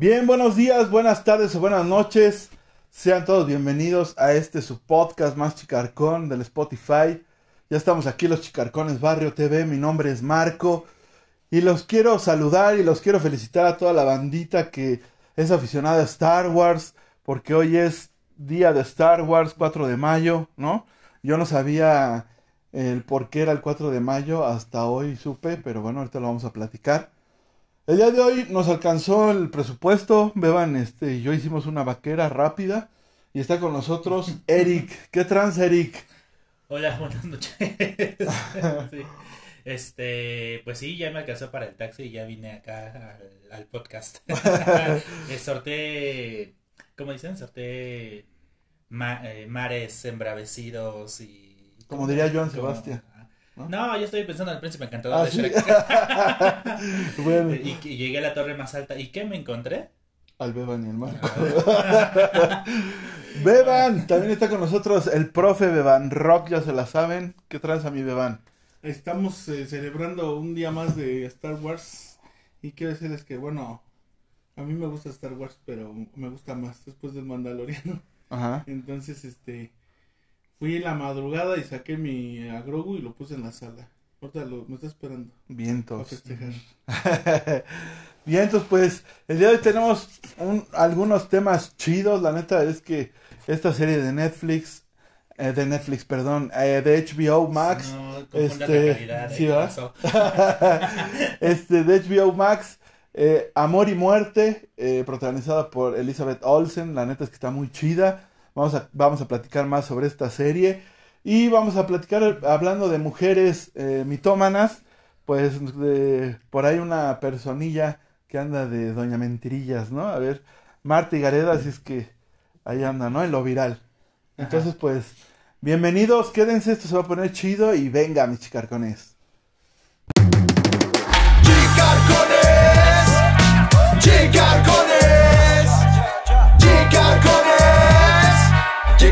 Bien, buenos días, buenas tardes o buenas noches. Sean todos bienvenidos a este su podcast más chicarcón del Spotify. Ya estamos aquí los Chicarcones Barrio TV. Mi nombre es Marco y los quiero saludar y los quiero felicitar a toda la bandita que es aficionada a Star Wars porque hoy es día de Star Wars 4 de mayo, ¿no? Yo no sabía el por qué era el 4 de mayo, hasta hoy supe, pero bueno, ahorita lo vamos a platicar. El día de hoy nos alcanzó el presupuesto, beban, este, y yo hicimos una vaquera rápida y está con nosotros Eric. ¿Qué trans, Eric? Hola, buenas noches. Sí. Este, pues sí, ya me alcanzó para el taxi y ya vine acá al, al podcast. Eh, sorté, ¿cómo dicen? Sorté ma- eh, mares embravecidos y... Como diría Joan Sebastián, ¿no? No, yo estoy pensando en el príncipe encantador Ah, de sí. Shrek. bueno, y, y llegué a la torre más alta. ¿Y qué me encontré? al Beban y el Marco. Beban, también está con nosotros el profe Beban Rock, ya se la saben. ¿Qué trans a mi Beban? Estamos eh, celebrando un día más de Star Wars y quiero decirles que bueno, a mí me gusta Star Wars, pero me gusta más después del Mandaloriano. Ajá. Entonces, este, fui en la madrugada y saqué mi a Grogu y lo puse en la sala. Ahorita lo, me está esperando Vientos. entonces pues el día de hoy tenemos un- algunos temas chidos. La neta es que esta serie de Netflix, eh, de Netflix, perdón, eh, de HBO Max, No este, la calidad. ¿eh? sí, ¿Qué ¿verdad? pasó? este de HBO Max, eh, Amor y Muerte, eh, protagonizada por Elizabeth Olsen. La neta es que está muy chida. Vamos a, vamos a platicar más sobre esta serie. Y vamos a platicar hablando de mujeres eh, mitómanas. Pues de, por ahí una personilla que anda de Doña Mentirillas, ¿no? A ver, Marta y Gareda, así es que ahí anda, ¿no? En lo viral. Entonces, pues, bienvenidos, quédense, esto se va a poner chido y venga, mis chicarcones. Chicarcones, chicarcones,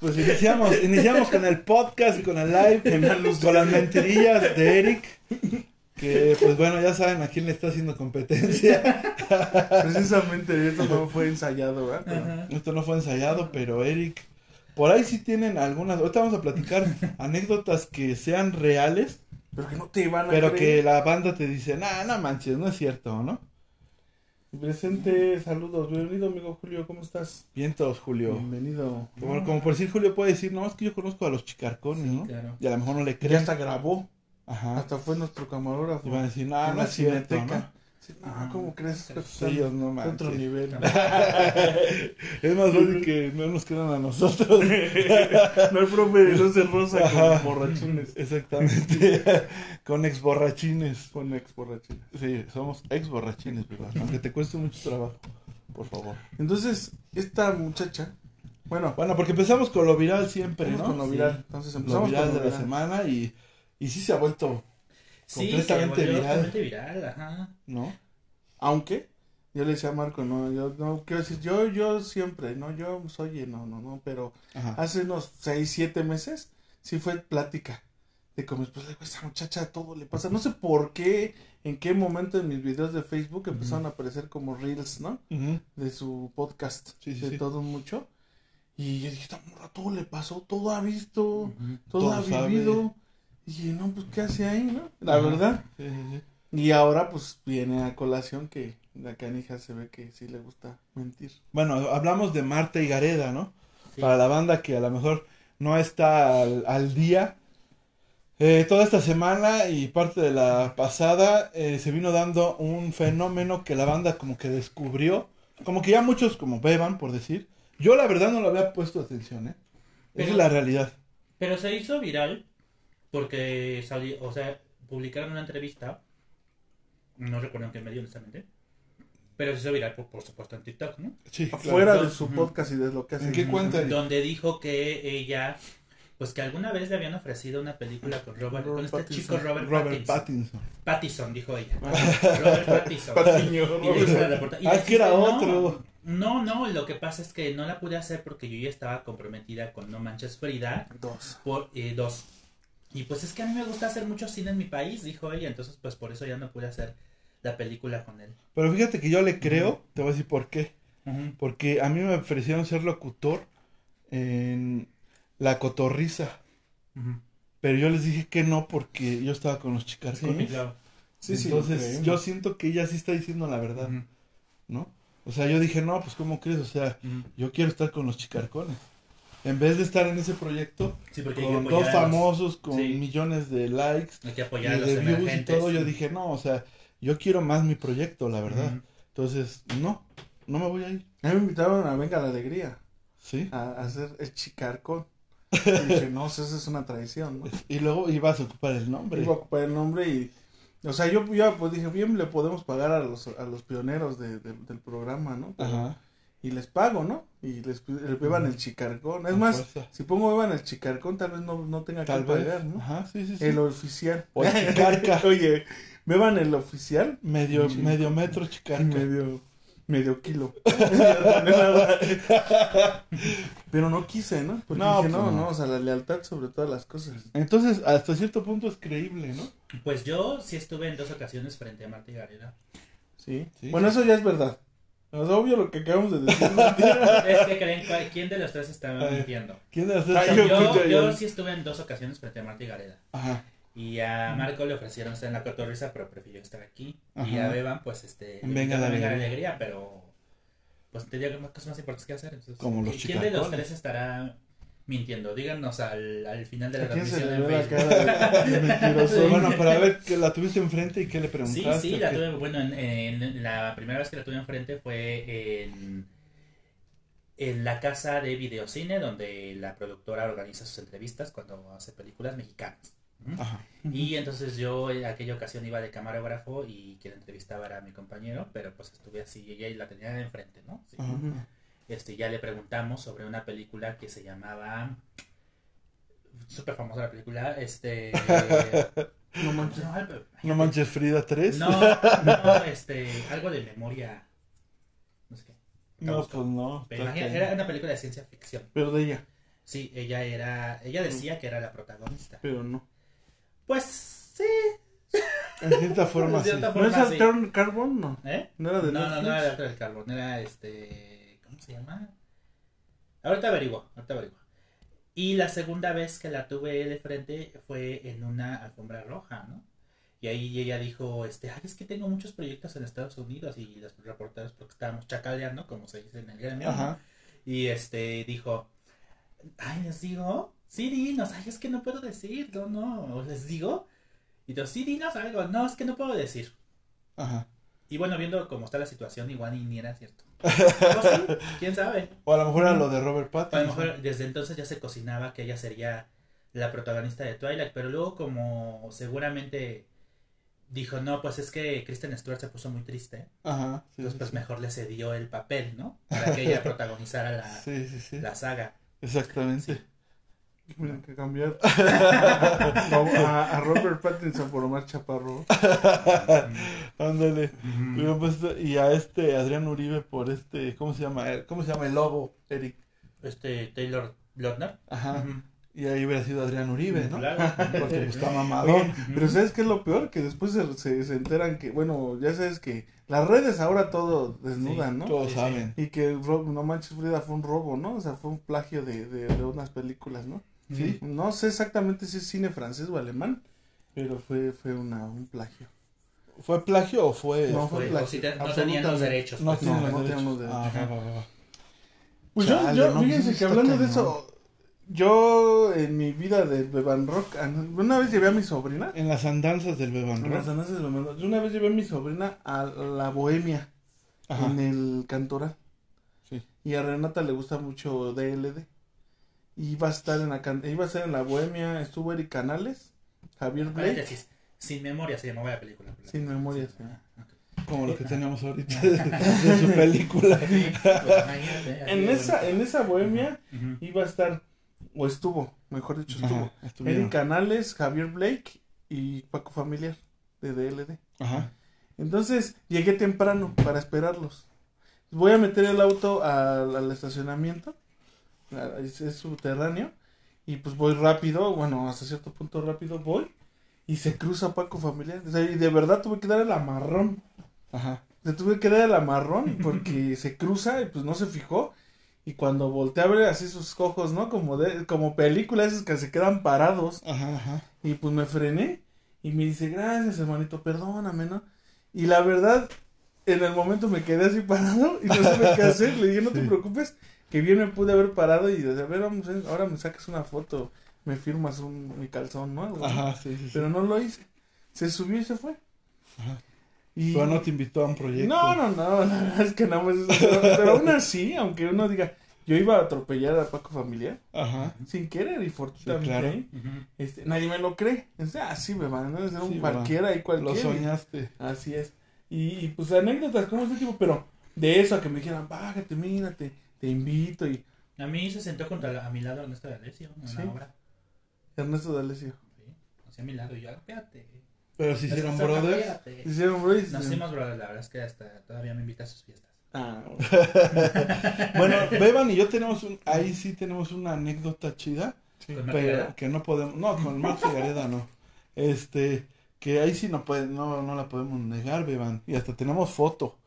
Pues iniciamos, iniciamos con el podcast y con el live, con las mentirillas de Eric. Que pues bueno, ya saben a quién le está haciendo competencia. Precisamente esto no fue ensayado, ¿verdad? Pero- Esto no fue ensayado, pero Eric, por ahí sí tienen algunas. Ahorita vamos a platicar anécdotas que sean reales, Pero que no te van a pero que creer. la banda te dice, nah, no manches, no es cierto, ¿no? Presente, saludos, bienvenido amigo Julio, ¿cómo estás? Vientos, Julio. Bienvenido. Como, como por decir Julio puede decir, no, es que yo conozco a los chicarcones, Sí, ¿no? claro. Y a lo mejor no le Ya creen. hasta grabó, Ajá. hasta fue nuestro camarógrafo. Y van a decir, no, en no la es cierto, cineteca. ¿no? Sí, ah, ¿cómo crees? Sí, no Fue otro manches. nivel. es más fácil que no nos quedan a nosotros. no el profe de Luz de Rosa Ajá. con borrachones. Exactamente. Con ex borrachines. Con ex borrachones. Sí, somos ex borrachines, ¿verdad? Aunque te cueste mucho trabajo, por favor. Entonces, esta muchacha, bueno, Bueno, porque empezamos con lo viral siempre, ¿no? con lo Sí. viral. Entonces Lo empezamos viral con lo de la viral. semana y, y sí se ha vuelto, Sí, Completamente viral. Completamente viral, ajá. ¿no? Aunque, yo le decía a Marco, no, yo no quiero decir, yo, yo siempre, no, yo soy, no, no, no, pero Ajá. hace unos 6, 7 meses, sí fue plática. De como, pues, le digo, esa muchacha todo le pasa. No sé por qué, en qué momento en mis videos de Facebook empezaron a aparecer como reels, ¿no? De su podcast, Sí, sí, de sí. todo mucho. Y yo dije, esta morra todo le pasó, todo ha visto, todo, Todo ha sabe. vivido. Y dije, no, pues, ¿qué hace ahí, no? La Ajá. verdad. Sí, sí, sí. Y ahora, pues, viene a colación que la canija se ve que sí le gusta mentir. Bueno, hablamos de Marta y Gareda, ¿no? Sí. Para la banda que a lo mejor no está al, al día. Eh, toda esta semana y parte de la pasada eh, se vino dando un fenómeno que la banda como que descubrió. Como que ya muchos como beban, por decir. Yo la verdad no le había puesto atención, ¿eh? Esa es la realidad. Pero se hizo viral porque salió, o sea, publicaron una entrevista, no recuerdo en qué medio honestamente, Pero se hizo viral, por, por supuesto, en TikTok, ¿no? Sí, claro. Fuera de su podcast y de lo que hace. ¿En qué cuenta? Donde dijo que ella, pues que alguna vez le habían ofrecido una película con Robert, con este Pattinson. chico Robert, Robert Pattinson. Pattinson. Dijo ella. Ah. Robert Pattinson. Patiño, Y Ah, que era otro. No, no, lo que pasa es que no la pude hacer porque yo ya estaba comprometida con No Manches Frida Dos. por eh, dos. Y pues es que a mí me gusta hacer mucho cine en mi país, dijo ella, entonces pues por eso ya no pude hacer la película con él. Pero fíjate que yo le creo, te voy a decir por qué. Porque a mí me ofrecieron ser locutor en La Cotorriza. Pero yo les dije que no porque yo estaba con los Sí, chicarcones. claro. Sí, sí. Entonces yo siento que ella sí está diciendo la verdad. ¿no? O sea, yo dije, no, pues ¿cómo crees? O sea, yo quiero estar con los chicarcones. En vez de estar en ese proyecto Sí, con dos los- famosos, con Sí. millones de likes Hay que y apoyar a los de views y todo, yo dije, no, o sea, yo quiero más mi proyecto, la verdad. Entonces, no, no me voy a ir. A mí me invitaron a Venga la Alegría ¿Sí? a, a hacer el chicarcón. Y dije, no, eso es una traición, ¿no? Y luego ibas a ocupar el nombre. Iba a ocupar el nombre y. O sea, yo ya pues dije, bien, le podemos pagar a los, a los pioneros de- de- del programa, ¿no? Pero- Ajá. Y les pago, ¿no? Y les le beban el chicarcón. Es más, fuerza. si pongo beban el chicarcón, tal vez no, no tenga Tal que vez. pagar, ¿no? Ajá, sí, sí, sí. El oficial. O el chicarca. Oye, beban el oficial. Medio, Sí. medio metro chicarca. Medio, medio kilo. Pero no quise, ¿no? Porque No, dije, pues no, no. no, o sea, la lealtad sobre todas las cosas. Entonces, hasta cierto punto es creíble, ¿no? Pues yo sí estuve en dos ocasiones frente a Marta y Gareda. Sí. Sí. Bueno, eso ya es verdad. Sea, obvio lo que acabamos de decir. es. Es que creen quién de los tres está A ver. mintiendo. ¿Quién de las tres Ay, Yo, yo yo sí estuve en dos ocasiones frente a Marta y Gareda. Ajá. Y a Marco le ofrecieron estar en la cotorriza, pero prefirió estar aquí. Y a Beban, pues, este, Venga la Alegría. alegría, pero pues tenía cosas más importantes que hacer. Entonces, Como los ¿Quién de los tres estará mintiendo? Díganos al, al final de la ¿A quién se transmisión en Facebook. de mentiroso? Bueno, pero a ver, que la tuviste enfrente y qué le Sí, preguntaste. sí, ¿O la tuve, bueno, en, en la primera vez que la tuve enfrente fue en, en la casa de videocine, donde la productora organiza sus entrevistas cuando hace películas mexicanas. ¿Mm? Ajá. Y entonces yo en aquella ocasión iba de camarógrafo y quien entrevistaba era mi compañero, pero pues estuve así y ella la tenía enfrente, ¿no? Sí. Ajá. Este, ya le preguntamos sobre una película que se llamaba súper famosa la película, este No manches. no, algo- No manches Frida 3. no, no, este, algo de memoria. No sé qué. No, pues no. Pero imagina- era una película de ciencia ficción. Pero de ella, Sí, ella era, ella decía que era la protagonista. pero no. Pues sí. En cierta forma, sí. ¿No es forma, sí. Carbon? No. ¿Eh? ¿No era de No, no, no era de Carbón, era este, ¿cómo se llama? Ahorita averiguo, ahorita averiguo. Y la segunda vez que la tuve de frente fue en una alfombra roja, ¿no? Y ahí ella dijo, este, ay, es que tengo muchos proyectos en Estados Unidos y los reporteros porque estábamos chacaleando, como se dice en el gremio. Ajá. Y este, dijo, ay, les digo, sí, dinos, ay, es que no puedo decir, no, no, les digo. Y yo, sí, dinos algo, no, es que no puedo decir. Ajá. Y bueno, viendo cómo está la situación, igual ni era cierto. O sí, quién sabe. O a lo mejor era lo de Robert A lo Pattinson. mejor desde entonces ya se cocinaba que ella sería la protagonista de Twilight, pero luego como seguramente dijo, no, pues es que Kristen Stewart se puso muy triste, Ajá. Sí, entonces sí, pues sí. mejor le cedió el papel, ¿no? Para que ella protagonizara la saga. Exactamente. Tienen que cambiar a, a Robert Pattinson por Omar Chaparro. Ándale. Puesto- Y a este Adrián Uribe por este, ¿cómo se llama? Eh, ¿Cómo se llama el lobo, Eric? Este Taylor Lautner. Ajá. Y ahí hubiera sido Adrián Uribe, ¿no? Claro. Porque pues, está Oye, mamadón. pero ¿sabes qué es lo peor? Que después se, se, se enteran que, bueno, ya sabes que las redes ahora todo desnudan, ¿no? Todos Sí, saben. Y que No Manches Frida fue un robo, ¿no? O sea, fue un plagio de, de, de unas películas, ¿no? Sí. No sé exactamente si es cine francés o alemán, pero fue, fue una, un plagio. ¿Fue plagio o fue.? No, Fue- fue o si te- no tenían los derechos. No pues. no, no derechos. tenemos derechos. Ah, va, va, va, va. Pues yo, Chale, yo no, fíjense pues, que hablando de eso, yo en mi vida de Beban Rock, una vez llevé a mi sobrina, En las andanzas del Beban en las Rock. andanzas de Beban Rock, yo una vez llevé a mi sobrina a la Bohemia, Ajá. en el Cantoral, Sí. y a Renata le gusta mucho DLD, iba a estar en la, can- iba a ser en la Bohemia, estuvo Eric Canales, Javier Blake, Paréntesis. Sin memoria se llamaba la película. sin memoria, sí. Ah, como lo que teníamos ahorita de, de su película. Pues, En esa, en esa bohemia iba a estar, o estuvo, mejor dicho, estuvo. Ajá. Eddie Canales, Javier Blake y Paco Familiar de DLD. Ajá. Entonces llegué temprano para esperarlos. Voy a meter el auto al, al estacionamiento, es, es subterráneo, y pues voy rápido, bueno, hasta cierto punto rápido voy, y se cruza Paco Familiar. O sea, y de verdad tuve que dar el amarrón. Ajá. Le tuve que dar el amarrón porque se cruza y pues no se fijó. Y cuando volteé a ver así sus ojos, ¿no? Como de, como película esos que se quedan parados. Ajá, ajá. Y pues me frené y me dice, gracias hermanito, perdóname, ¿no? Y la verdad, en el momento me quedé así parado y no sabía qué hacer. Le dije, no te preocupes, que bien me pude haber parado y decir, a ver, vamos, ahora me sacas una foto, me firmas un, mi calzón, así. Ajá, sí, sí. sí. Pero no lo hice. Se subió y se fue. Ajá. Y... Pero no te invitó a un proyecto. No, no, no, la verdad es que nada más eso, pero, pero aún así, aunque uno diga, yo iba a atropellar a Paco Familiar, Ajá. sin querer y fortuitamente, claro. Ujú. este, nadie me lo cree. Es, ah, sí, me van a ser un Sí, cualquiera y Lo cualquiera. soñaste. Así es. Y, y, pues anécdotas como este tipo, pero de eso a que me dijeran, bájate, mírate, te invito y A mí se sentó junto a, la- a mi lado Ernesto de Alessio en Sí. la obra. Ernesto D'Alessio. Sí, así a mi lado y yo, espérate. Pero si hicieron brothers. espérate. Hicieron bro y Nos hicimos brothers, la verdad es que hasta todavía me invita a sus fiestas. Ah, Bueno, Beban y yo tenemos un, ahí sí tenemos una anécdota chida, sí. Pero que no podemos, no, con Marta Gareda no. Este, que ahí sí no puede, no, no la podemos negar, Beban. Y hasta tenemos foto.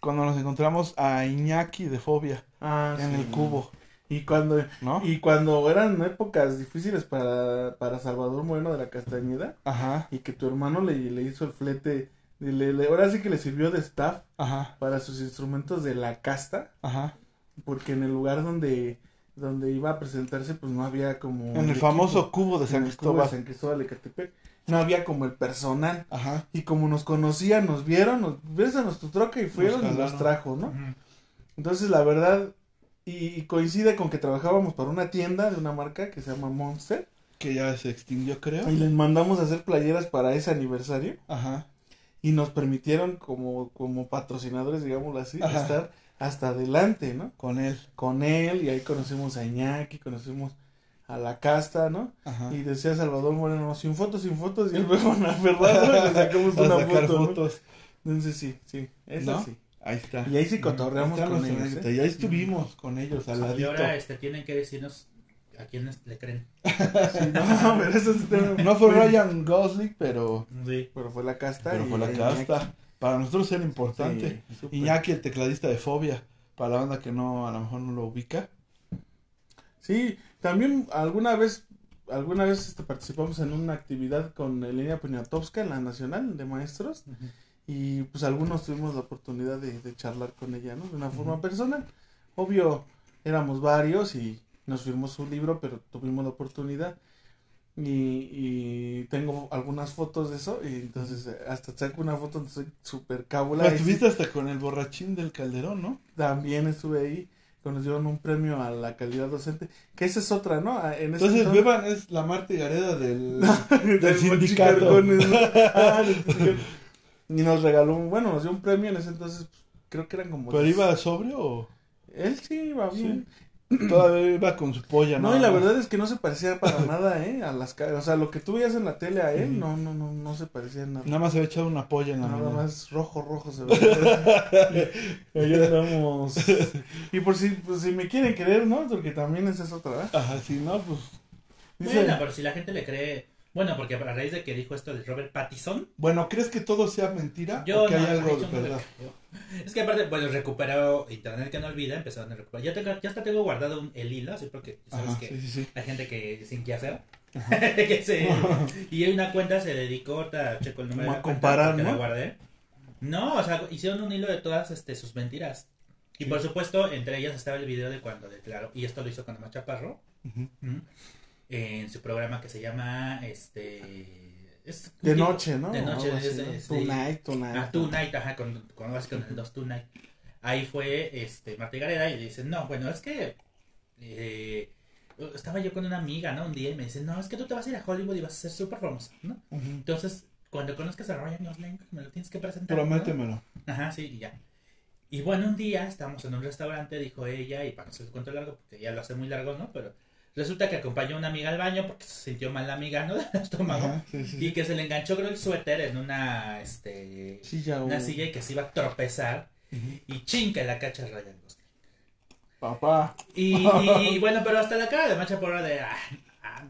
Cuando nos encontramos a Iñaki de Fobia Ah, en sí. el cubo, Y cuando, ¿no? y cuando eran épocas difíciles para, para Salvador Moreno de la Castañeda, Ajá, y que tu hermano le, le hizo el flete, y le, le- ahora sí que le sirvió de staff ajá, para sus instrumentos de la casta, ajá. porque en el lugar donde, donde iba a presentarse, pues no había como... En el equipo. famoso cubo de En San el cubo de Cristóbal. San Cristóbal de Catepec, no había como el personal. Ajá, Y como nos conocían, nos vieron, nos bésanos tu troca y fueron y nos trajo, ¿no? Entonces, la verdad, y, y coincide con que trabajábamos para una tienda de una marca que se llama Monster. que ya se extinguió, creo. Y les mandamos a hacer playeras para ese aniversario. Ajá, Y nos permitieron, como, como patrocinadores, digámoslo así, Ajá. estar hasta adelante, ¿no? con él. Con él, y ahí conocimos a Iñaki, conocimos a la casta, ¿no? Ajá. Y decía Salvador Moreno, sin fotos, sin fotos, y él fue con aferrado y le sacamos una sacar foto, ¿no? fotos. Entonces sí, sí, eso ¿No? sí. Ahí está. Y ahí sí cotorreamos Ahí con ellos, anécdota. ¿eh? Y ahí estuvimos con ellos al Y ladito. ahora este, tienen que decirnos a quiénes le creen. Sí, no, pero eso sí tenemos- No fue Ryan Gosling, pero, Sí. Pero fue la casta. pero y fue la Iñaki. casta. Para nosotros era importante. Sí. Iñaki, el tecladista de Fobia. Para la banda que no, a lo mejor no lo ubica. Sí, también alguna vez, alguna vez este, participamos en una actividad con Elena Poniatowska en la Nacional de Maestros y pues algunos tuvimos la oportunidad de, de charlar con ella, ¿no? De una forma personal. Obvio, éramos varios y nos firmó su libro, pero tuvimos la oportunidad. Y, y tengo algunas fotos de eso y entonces hasta saco una foto soy súper sí, estuviste hasta con el borrachín del Calderón, ¿no? también estuve ahí, que nos dieron un premio a la calidad docente, que esa es otra, ¿no? Ah, En Entonces, entonces- Beban es la Marta del del. Mochicarcones, ¿no? Ah, del sindicato. y nos regaló un, bueno, nos dio un premio en ese entonces, pues, creo que eran como... ¿Pero iba sobrio o Él sí iba bien. Todavía iba con su polla? No, nada y la verdad es que no se parecía para nada, ¿eh? A las caras, o sea, lo que tú veías en la tele a él, no, no, no, no se parecía en nada. Nada más había echado una polla en la Nada mañana. más rojo, rojo se ve. Ahí andamos. Y por si, pues, si me quieren creer, ¿no? Porque también esa es otra, ¿verdad? Ajá, sí, no, pues. Dice, Bueno, pero si la gente le cree. Bueno, porque a raíz de que dijo esto de Robert Pattinson, Bueno, ¿crees que todo sea mentira? yo ¿O que no, hay algo yo de no le verdad? Es que aparte, bueno, recuperó internet que no olvida, empezaron a recuperar. Ya, tengo, ya hasta tengo guardado un- el hilo, así porque sabes Ajá, que sí, hay gente que sin qué hacer. que se, y hay una cuenta se dedicó, ahorita checo el número Como de la a cuenta comparar, ¿no? la guardé. No, o sea, hicieron un hilo de todas este, sus mentiras. Y por supuesto, entre ellas estaba el video de cuando declaró, y esto lo hizo con Omar Chaparro. Ujú. En su programa que se llama este es- de noche, ¿no? de noche así, es- ¿no? es- Tonight, tonight. ah, Tonight ajá con, con, con el 2 Tonight ahí fue este Marta Gareda y le dice no bueno es que eh, estaba yo con una amiga no un día y me dice no es que tú te vas a ir a Hollywood y vas a ser súper famosa no entonces cuando conozcas a Ryan Gosling me lo tienes que presentar ¿no?". Prométemelo. Ajá, sí, y ya. Y bueno, un día estábamos en un restaurante, dijo ella, y para no hacer el cuento largo, porque ya lo hace muy largo, ¿no? Pero resulta que acompañó a una amiga al baño porque se sintió mal la amiga, ¿no? Del estómago. Ajá, sí, sí, Y que se le enganchó, creo, el suéter en una, este, Silla una silla y que se iba a tropezar. Y chinga la cacha Ryan Gosling. Papá. Y, y bueno, pero hasta la cara de mancha por hora de. ah, ah,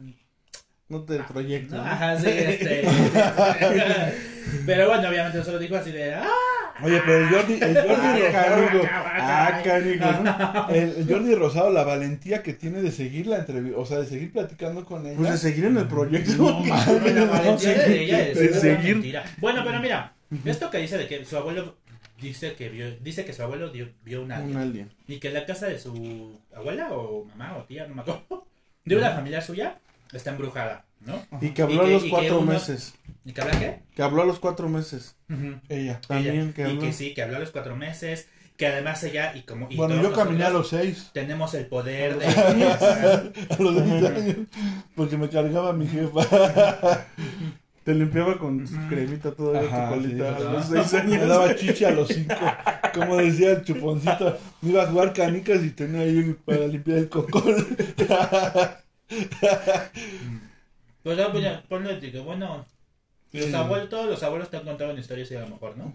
No te proyecto. no, ¿no? ajá, sí, este. pero bueno, obviamente no se lo dijo así de. ¡Ah! Oye, pero el Jordi, el Jordi Rosado. Ah, el, el Jordi Rosado, la valentía que tiene de seguir la entrevista, o sea, de seguir platicando con ella. Pues de seguir en el proyecto. No, mames, La valentía de ella es de seguir. mentira. Bueno, pero mira, esto que dice de que su abuelo dice que vio, dice que su abuelo dio- vio una Un alien. y que la casa de su abuela o mamá o tía, no me acuerdo, de una familia suya está embrujada, ¿no? Y que habló Y a los y cuatro uno- meses. ¿Y que habla qué? Que habló a los cuatro meses. Ella. También Ella. que y habló. que sí, que habló a los cuatro meses, que además ella y como y Bueno, yo caminé a los seis, tenemos el poder de a los seis años, porque me cargaba mi jefa. Te limpiaba con cremita todavía Ajá, tu colita sí, a los seis Me años. daba chicha a los cinco. Como decía el chuponcito, me iba a jugar canicas y tenía ahí para limpiar el cocón. Pues ya, pues ya, ponle de que bueno los Sí. abuelos todos los abuelos te han contado una historia así a lo mejor no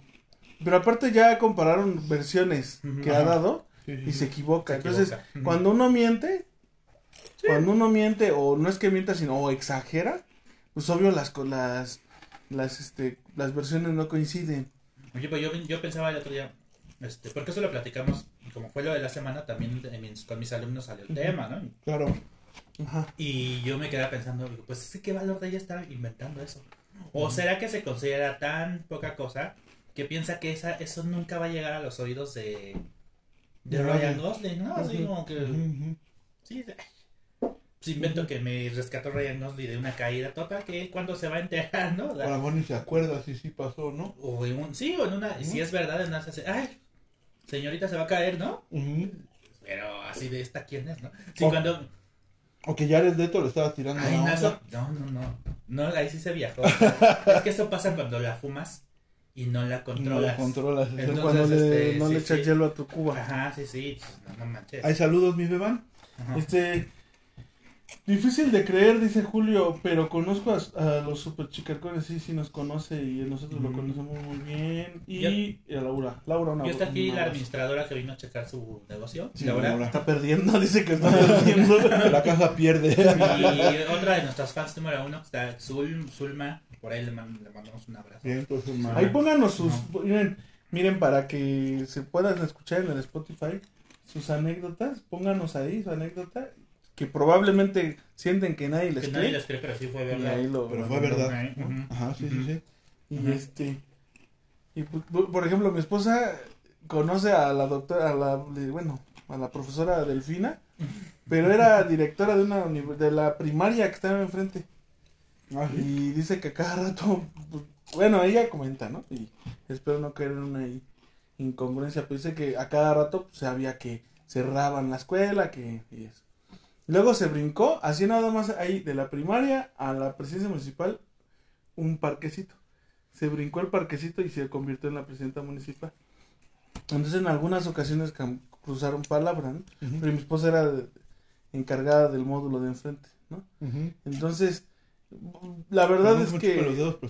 Pero aparte ya compararon versiones que Ajá. ha dado Sí, sí, y se equivoca. Se Entonces, equivoca. Cuando uno miente, cuando uno miente o no es que mienta, sino o exagera, pues obvio las las las este las versiones no coinciden. Oye, pues yo, yo pensaba el otro día, este, porque eso lo platicamos, como fue lo de la semana, también mis- con mis alumnos salió el tema, ¿no? Claro. Ajá. Y yo me quedaba pensando, digo, pues es que qué valor de ella estar inventando eso. ¿O será que se considera tan poca cosa que piensa que esa, eso nunca va a llegar a los oídos de, de Ryan. Gosling, ¿no? Así como que, sí, pues invento que me rescató Ryan Gosling de una caída total, que cuando se va a enterar, ¿no? Ahora bueno, ni se acuerda si sí pasó, ¿no? O en un, sí, o en una, si es verdad, en una, se hace, ay, señorita se va a caer, ¿no? Pero así de esta, ¿quién es, no? Sí, cuando, O que Jared Leto le estaba tirando Ay, no, eso- no, no, no. No, ahí sí se viajó. es que eso pasa cuando la fumas y no la No controlas. la controlas. Entonces, Pero cuando le, este, no sí, le echas sí. hielo a tu cuba. Ajá, sí, sí. No, no manches. ¿Hay saludos, mi beban? Ajá. Este difícil de creer, dice Julio, pero conozco a, a los super chicarcones, sí, sí nos conoce y nosotros lo Mm. conocemos muy bien. Y, Yo- y a Laura, Laura una Yo está aquí la administradora que vino a checar su negocio. Sí, Laura. Laura. Está perdiendo, dice que está perdiendo. La casa pierde. Y otra de nuestras fans número uno, que está Zul, Zulma. Por ahí le, man- le mandamos un abrazo. Bien, pues. Ahí pónganos sus, miren, miren para que se puedan escuchar en el Spotify sus anécdotas, pónganos ahí su anécdota, que probablemente sienten que nadie les Que cree. nadie les cree, pero sí fue verdad. ahí lo- Pero fue verdad. Ajá, sí, sí, sí. Y este, y pues, por ejemplo, mi esposa conoce a la doctora, a la, bueno, a la profesora Delfina, pero era directora de una de la primaria que estaba enfrente. Ah. Y dice que cada rato, pues, bueno, ella comenta, ¿no? Y espero no caer en una incongruencia, pero dice que a cada rato pues, sabía que cerraban la escuela, que y eso. Luego se brincó, así nada más ahí, de la primaria a la presidencia municipal, un parquecito. Se brincó el parquecito y se convirtió en la presidenta municipal. Entonces en algunas ocasiones cruzaron palabra, Pero mi esposa era de- encargada del módulo de enfrente, ¿no? Entonces, la verdad es que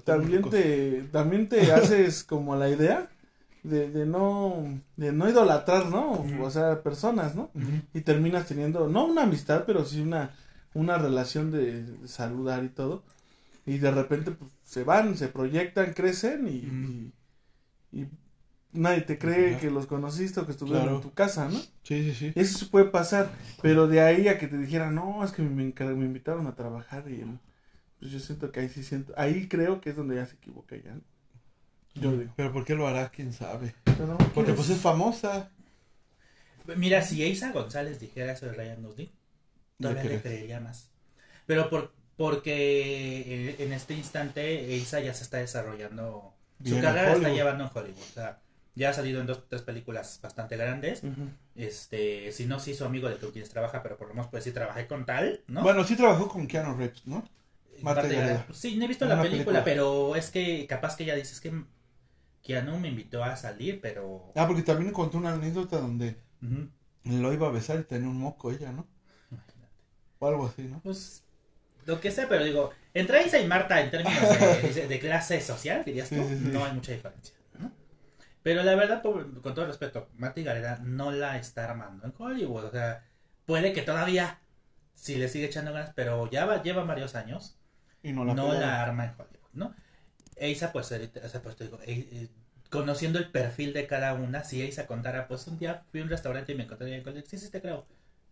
también te, también te haces como la idea de, de no, de no idolatrar, ¿no? O sea, personas, ¿no? Y terminas teniendo, no una amistad, pero sí una, una relación de, saludar y todo. Y de repente pues, se van, se proyectan, crecen y, y, y nadie te cree que los conociste o que estuvieron Claro. en tu casa, ¿no? Sí, sí, sí. Eso puede pasar, pero de ahí a que te dijeran, no, es que me, me invitaron a trabajar y pues yo siento que ahí sí siento, ahí creo que es donde ya se equivoca ya, ¿no? Yo digo. Pero ¿por qué lo hará? ¿Quién sabe? Pero, Porque pues es famosa. Mira, si Isa González dijera eso de Ryan Gosling, todavía ¿Le crees? creería más. Pero por, porque eh, en este instante Isa ya se está desarrollando, su Bien carrera está llevando en Hollywood. O sea, ya ha salido en dos tres películas bastante grandes. Este, si no se hizo amigo de con quienes trabaja, pero por lo menos puede decir trabajé con tal, ¿no? Bueno, sí trabajó con Keanu Reeves, ¿no? Marta Marta Gareda. Gareda. Sí, no he visto la película, película. pero es que capaz que ella dice es que Keanu me invitó a salir, pero... Ah, porque también contó una anécdota donde Ujú. lo iba a besar y tenía un moco ella, ¿no? O algo así, ¿no? Pues lo que sea, pero digo, entre Isa y Marta en términos de, de clase social, dirías tú, Sí, sí, sí. no hay mucha diferencia. ¿no? Pero la verdad, por- con todo respeto, Marta y Gareda no la está armando en Hollywood. O sea, puede que todavía si le sigue echando ganas, pero ya va, lleva varios años, Y no no la la, pegaron. arma en Hollywood, ¿no? Isa, pues, o sea, pues te digo, eh, eh, conociendo el perfil de cada una, si Isa contara, pues un día fui a un restaurante y me encontré en el sí, sí, te creo.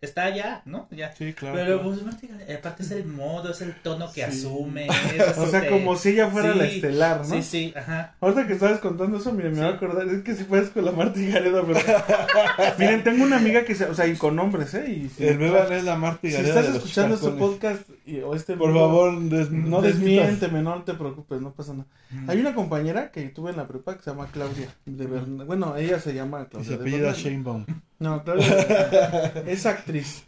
Está allá, ¿no? Ya. Sí, claro. Pero claro. pues Gareda, aparte es el modo, es el tono que Sí. asume. es O sea, este- como si ella fuera sí, la estelar, ¿no? Sí, sí, ajá. Ahorita que estabas contando eso, miren, me Sí. voy a acordar, es que si puedes con la Marta y Gareda, pero... miren, tengo una amiga que se, o sea, y con nombres, ¿eh? Y si, El Beban es la Marta y si Gareda estás de escuchando este podcast y, o este Por video, favor, des- no no desmiénteme, no te preocupes, no pasa nada. Hay una compañera que tuve en la prepa que se llama Claudia de Bernal. Bueno, ella se llama Y Claudia se de apellida Bernal. No, Claudia es actriz.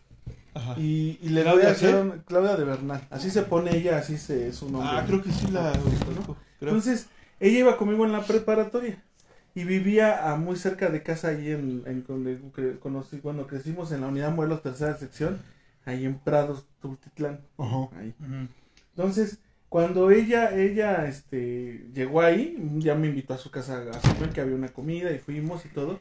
Ajá. Y, y le ¿Claudia voy a hacer un- Claudia de Bernal. Así se pone ella, así se, es su nombre. Ah, creo que sí la conozco. Entonces, ella iba conmigo en la preparatoria y vivía a muy cerca de casa ahí en, en donde cre- conocí, bueno, crecimos en la unidad Morelos, tercera sección, ahí en Prados, Tultitlán. Ajá. Ahí. Entonces, cuando ella, ella, este, llegó ahí, ya me invitó a su casa a comer, que había una comida y fuimos y todo.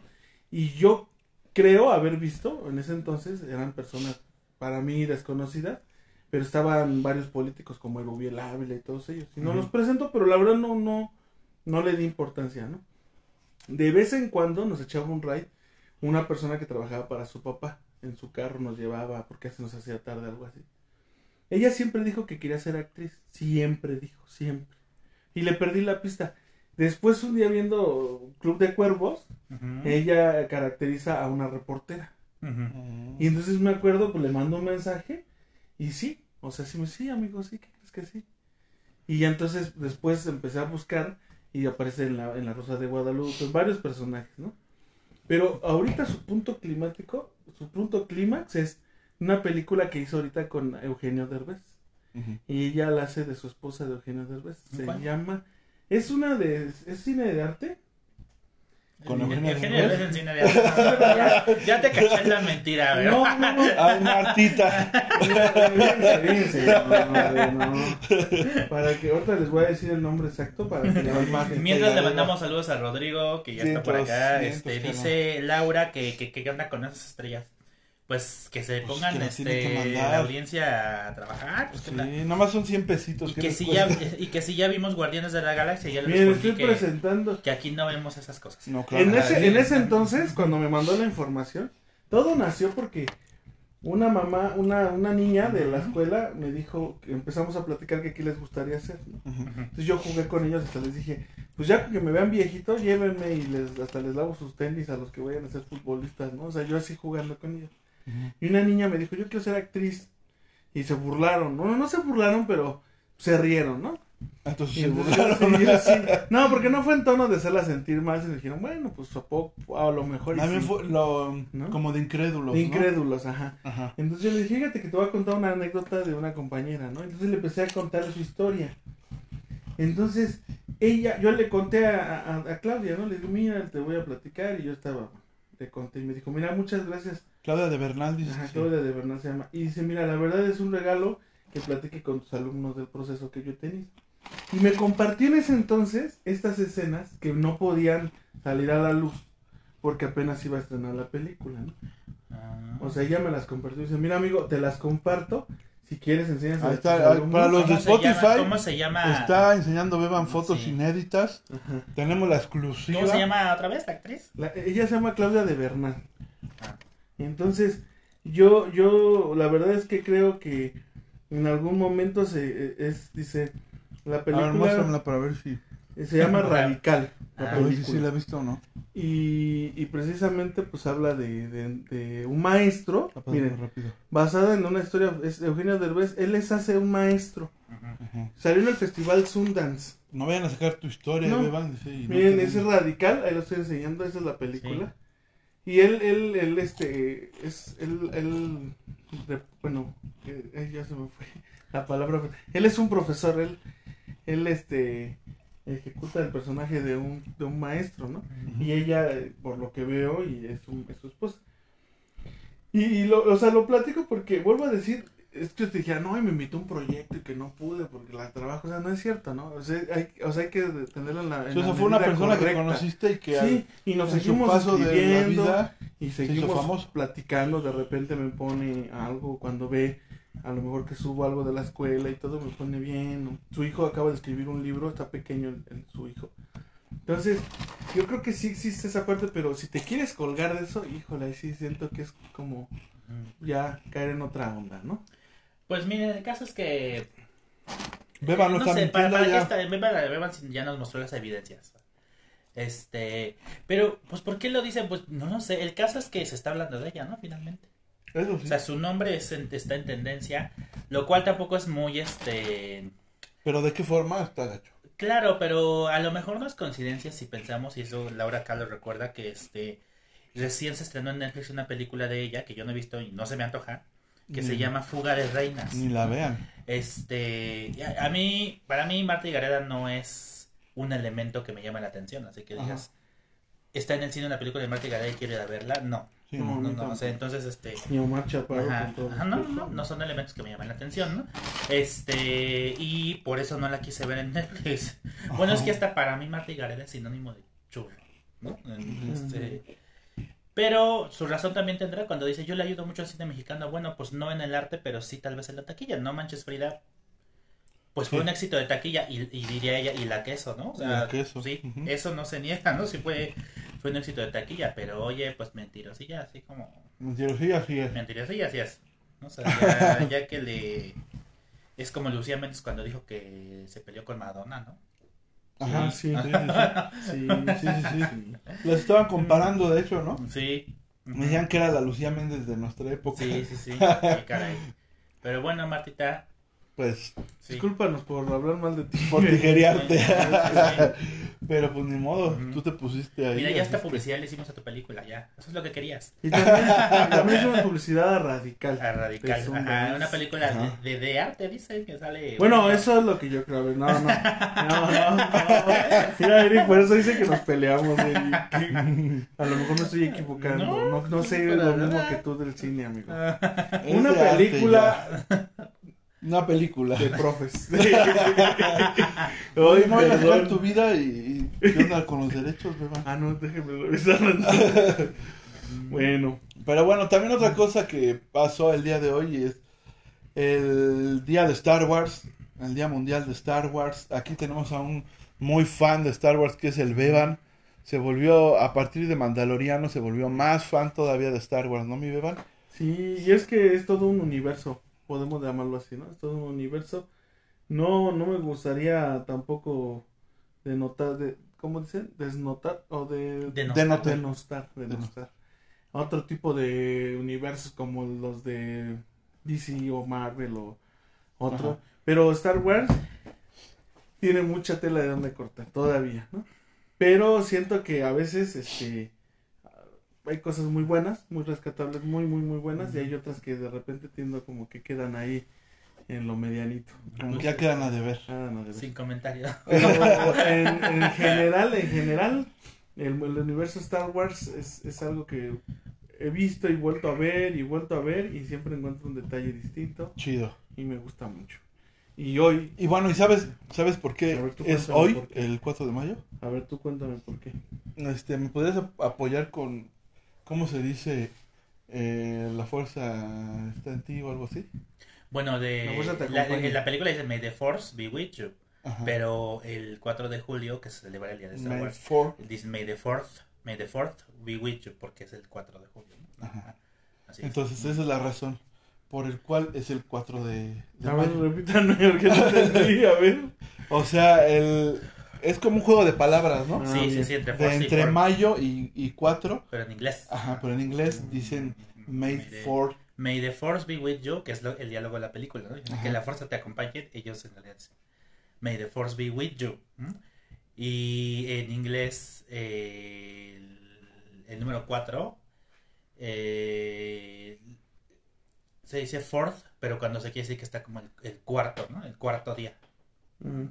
Y yo creo haber visto, en ese entonces, eran personas para mí desconocidas, pero estaban varios políticos como Erubiel Ávila y todos ellos. Y no los presento, pero la verdad no, no, no le di importancia, ¿no? De vez en cuando nos echaba un ride una persona que trabajaba para su papá. En su carro nos llevaba, porque se nos hacía tarde, algo así. Ella siempre dijo que quería ser actriz. Siempre dijo, siempre. Y le perdí la pista. Después, un día viendo Club de Cuervos, ella caracteriza a una reportera. Ujú. Y entonces me acuerdo, pues le mando un mensaje. Y sí, o sea, sí, me sí, amigo, sí, ¿qué crees que sí? Y ya entonces después empecé a buscar y aparece en la, en la Rosa de Guadalupe, varios personajes, ¿no? Pero ahorita su punto climático, su punto clímax es una película que hizo ahorita con Eugenio Derbez. Y ella la hace de su esposa de Eugenio Derbez. Se ¿Cuál? llama. Es una de. ¿Es cine de arte? Con Eugenio Derbez. de cine de arte. ya, ya te caché en la mentira, ¿verdad? No, no, no. Ay, Martita. Fíjense, no, no. Para que ahorita les voy a decir el nombre exacto para que la imagen. Mientras le mandamos saludos a Rodrigo, que ya está por acá. cientos Este, dice Laura que, que, que anda con esas estrellas. Pues que se Pues pongan que las este, la audiencia a trabajar. Pues, Sí, que la- nomás son 100 pesitos. y, ¿qué que si ya, y que si ya vimos Guardianes de la Galaxia, ya les Miren, estoy que, presentando. que aquí no vemos esas cosas. No, claro. En ese, en ese entonces, cuando me mandó la información, todo nació porque una mamá, una, una niña de la escuela me dijo que empezamos a platicar que qué les gustaría hacer. Entonces yo jugué con ellos hasta les dije, pues ya que me vean viejito, llévenme y les, hasta les lavo sus tenis a los que vayan a ser futbolistas, ¿no? O sea, yo así jugando con ellos. Y una niña me dijo, yo quiero ser actriz. Y se burlaron. No, no, no se burlaron, pero se rieron, ¿no? Entonces Y se entonces burlaron. yo- yo sí- No, porque no fue en tono de hacerla sentir mal. Y me dijeron, bueno, pues a, poco, a lo mejor. También sí". fue lo, ¿No? como de incrédulos. De ¿no? incrédulos, ajá. Ajá. Entonces yo le dije, fíjate que te voy a contar una anécdota de una compañera, ¿no? Entonces le empecé a contar su historia. Entonces, ella, yo le conté a, a, a Claudia, ¿no? Le digo, mira, te voy a platicar. Y yo estaba, le conté y me dijo, mira, muchas gracias. Claudia de Bernal dice. Ajá. Claudia de Bernal se llama. Y dice, mira, la verdad es un regalo que platique con tus alumnos del proceso que yo he tenido. Y me compartió en ese entonces estas escenas que no podían salir a la luz porque apenas iba a estrenar la película, ¿no? Ah. O sea, ella me las compartió y dice, mira amigo, te las comparto, si quieres enseñas a está, ahí- alumnos". para los de. Spotify, ¿Cómo se llama? Está enseñando Beban fotos Sí. inéditas. Ajá. Tenemos la exclusiva. ¿Cómo se llama otra vez la actriz? La- ella se llama Claudia de Bernal. Ah. Entonces, yo, yo, la verdad es que creo que en algún momento se, eh, es, dice, la A ver, película muéstramela para ver si, se llama Radical, la Ah, a ver si sí película. la he visto o no. Y, y precisamente pues habla de, de, de un maestro, miren, rápido. basada en una historia, es Eugenio Derbez, él les hace un maestro. Ajá. Salió en el festival Sundance. No vayan a sacar tu historia, No. Beban. no Miren, te- ese es radical, ahí lo estoy enseñando, esa es la película. Y él, él, él, este, es, él, él, de- bueno, eh, eh, ya se me fue la palabra. Él es un profesor, él, él, este, ejecuta el personaje de un, de un maestro, ¿no? Y ella, eh, por lo que veo, y es, un- es su esposa. Y, y lo, o sea, lo platico porque, vuelvo a decir, es que te dije, no, y me invitó a un proyecto y que no pude porque la trabajo, o sea, no es cierto, ¿no? O sea, hay, o sea, hay que tenerla en la. en o sea, la fue una persona que correcta. conociste y que Sí, y nos seguimos paso de la escribiendo vida y se seguimos famoso. platicando, de repente me pone algo cuando ve a lo mejor que subo algo de la escuela y todo me pone bien. Su hijo acaba de escribir un libro, está pequeño el, el- su hijo. Entonces, yo creo que sí existe esa parte, pero si te quieres colgar de eso, híjole, sí siento que es como ya caer en otra onda, ¿no? Pues miren, el caso es que. Beba no, no está sé, para, para ya. Beba, Beba ya nos mostró las evidencias. Este. Pero, pues, ¿por qué lo dicen? Pues, no lo sé. El caso es que se está hablando de ella, ¿no? Finalmente. Eso sí. O sea, su nombre es en- está en tendencia, lo cual tampoco es muy, este... Pero ¿de qué forma está gacho? Claro, pero a lo mejor no es coincidencia si pensamos, y eso Laura Kahlo recuerda, que este... Recién se estrenó en Netflix una película de ella que yo no he visto y no se me antoja, que se llama Fuga de Reinas. Ni la vean. Este, a, a mí, para mí Marta y Gareda no es un elemento que me llame la atención, así que Ajá. digas, está en el cine una película de Marta y Gareda y quiero ir a verla, no, Sí, No, no. no, o sea, entonces este... Ni Omar Chaparro Ajá, con todo. ajá, no, no, no, no son elementos que me llaman la atención, ¿no? Este, y por eso no la quise ver en Netflix. Bueno, es que hasta para mí Marta y Gareda es sinónimo de churro, ¿no? Este, pero su razón también tendrá cuando dice, yo le ayudo mucho al cine mexicano, bueno, pues no en el arte, pero sí tal vez en la taquilla, no manches Frida. Pues fue Sí. un éxito de taquilla y, y diría ella, y la queso, ¿no? O sea, La queso, sí, eso no se niega, ¿no? Sí fue, fue un éxito de taquilla, pero oye, pues mentirosilla, así como... Mentirosilla sí es. Mentiras, sí, así es. O sea, ya, ya que le... Es como Lucía Méndez cuando dijo que se peleó con Madonna, ¿no? Ajá, Sí, sí. sí, sí. Sí. Las estaban comparando, de hecho, ¿no? Sí. Me decían que era la Lucía Méndez de nuestra época. Sí, sí, sí. Caray. Pero bueno, Martita. Pues, Sí. Discúlpanos por hablar mal de ti. por tijerearte. Pero pues ni modo, tú te pusiste ahí. Mira, ya así esta es que- publicidad le hicimos a tu película, ya. Eso es lo que querías. Y también, también es una publicidad radical. A Radical. Ajá, una película Ajá. de, de, de arte, dice, que sale... Bueno, eso es lo que yo creo. A ver, no, no. No, no, no. Mira, Eric, por eso dice que nos peleamos. Eric. A lo mejor me estoy equivocando. No, No, no, sé lo mismo que tú del cine, amigo. Es Una arte película. Una película. de profes. Ay, no a perdón. tu vida y, y ¿qué onda con los derechos, beba? Ah, no, déjeme revisar. bueno, Pero bueno, también otra cosa que pasó el día de hoy es el día de Star Wars, el día mundial de Star Wars. Aquí tenemos a un muy fan de Star Wars que es el Beban. Se volvió, a partir de Mandaloriano, se volvió más fan todavía de Star Wars, ¿no, mi Beban? sí, y es que es todo un universo. Podemos llamarlo así, ¿no? Es todo un universo. No, no me gustaría tampoco denotar, de, ¿cómo dicen? Desnotar o de... De no- Denotar. denostar, denostar. Otro tipo de universos como los de DC o Marvel o otro. Ajá. Pero Star Wars tiene mucha tela de donde cortar todavía, ¿no? Pero siento que a veces este hay cosas muy buenas, muy rescatables, muy muy muy buenas y hay otras que de repente tiendo como que quedan ahí en lo medianito. Como que ya quedan a deber. Ah, no, de ver. Sin comentario. En, en general, en general, el, el universo Star Wars es, es algo que he visto y vuelto a ver y vuelto a ver y siempre encuentro un detalle distinto Chido. y me gusta mucho. Y hoy, Y bueno, ¿y sabes, sabes por qué ver, es hoy, qué. el 4 de mayo? a ver, tú cuéntame por qué. Este, ¿me podrías ap- apoyar con, cómo se dice, eh, la fuerza está en ti o algo así? Bueno, de La la, película dice May the Force be with you. Ajá. Pero el 4 de julio, que se celebra el día de Star May Wars, dice May the 4th, May the 4th be with you, porque es el 4 de julio. ¿no? Ajá. Así es. Entonces esa es la razón por el cual es el 4 de, de A ver, mayo. repítanme porque no entendí, a ver. O sea, el, es como un juego de palabras, ¿no? Ah, sí, sí, sí, entre De y entre mayo y, y 4. pero en inglés. Ajá, pero en inglés dicen May May the- 4. May the Force be with you, que es lo- el diálogo de la película, ¿no? Ajá. Que la fuerza te acompañe, ellos en realidad dicen May the Force be with you. Y en inglés, eh, el, el número 4 se dice fourth, pero cuando se quiere decir que está como el, el cuarto, ¿no? El cuarto día. Mm.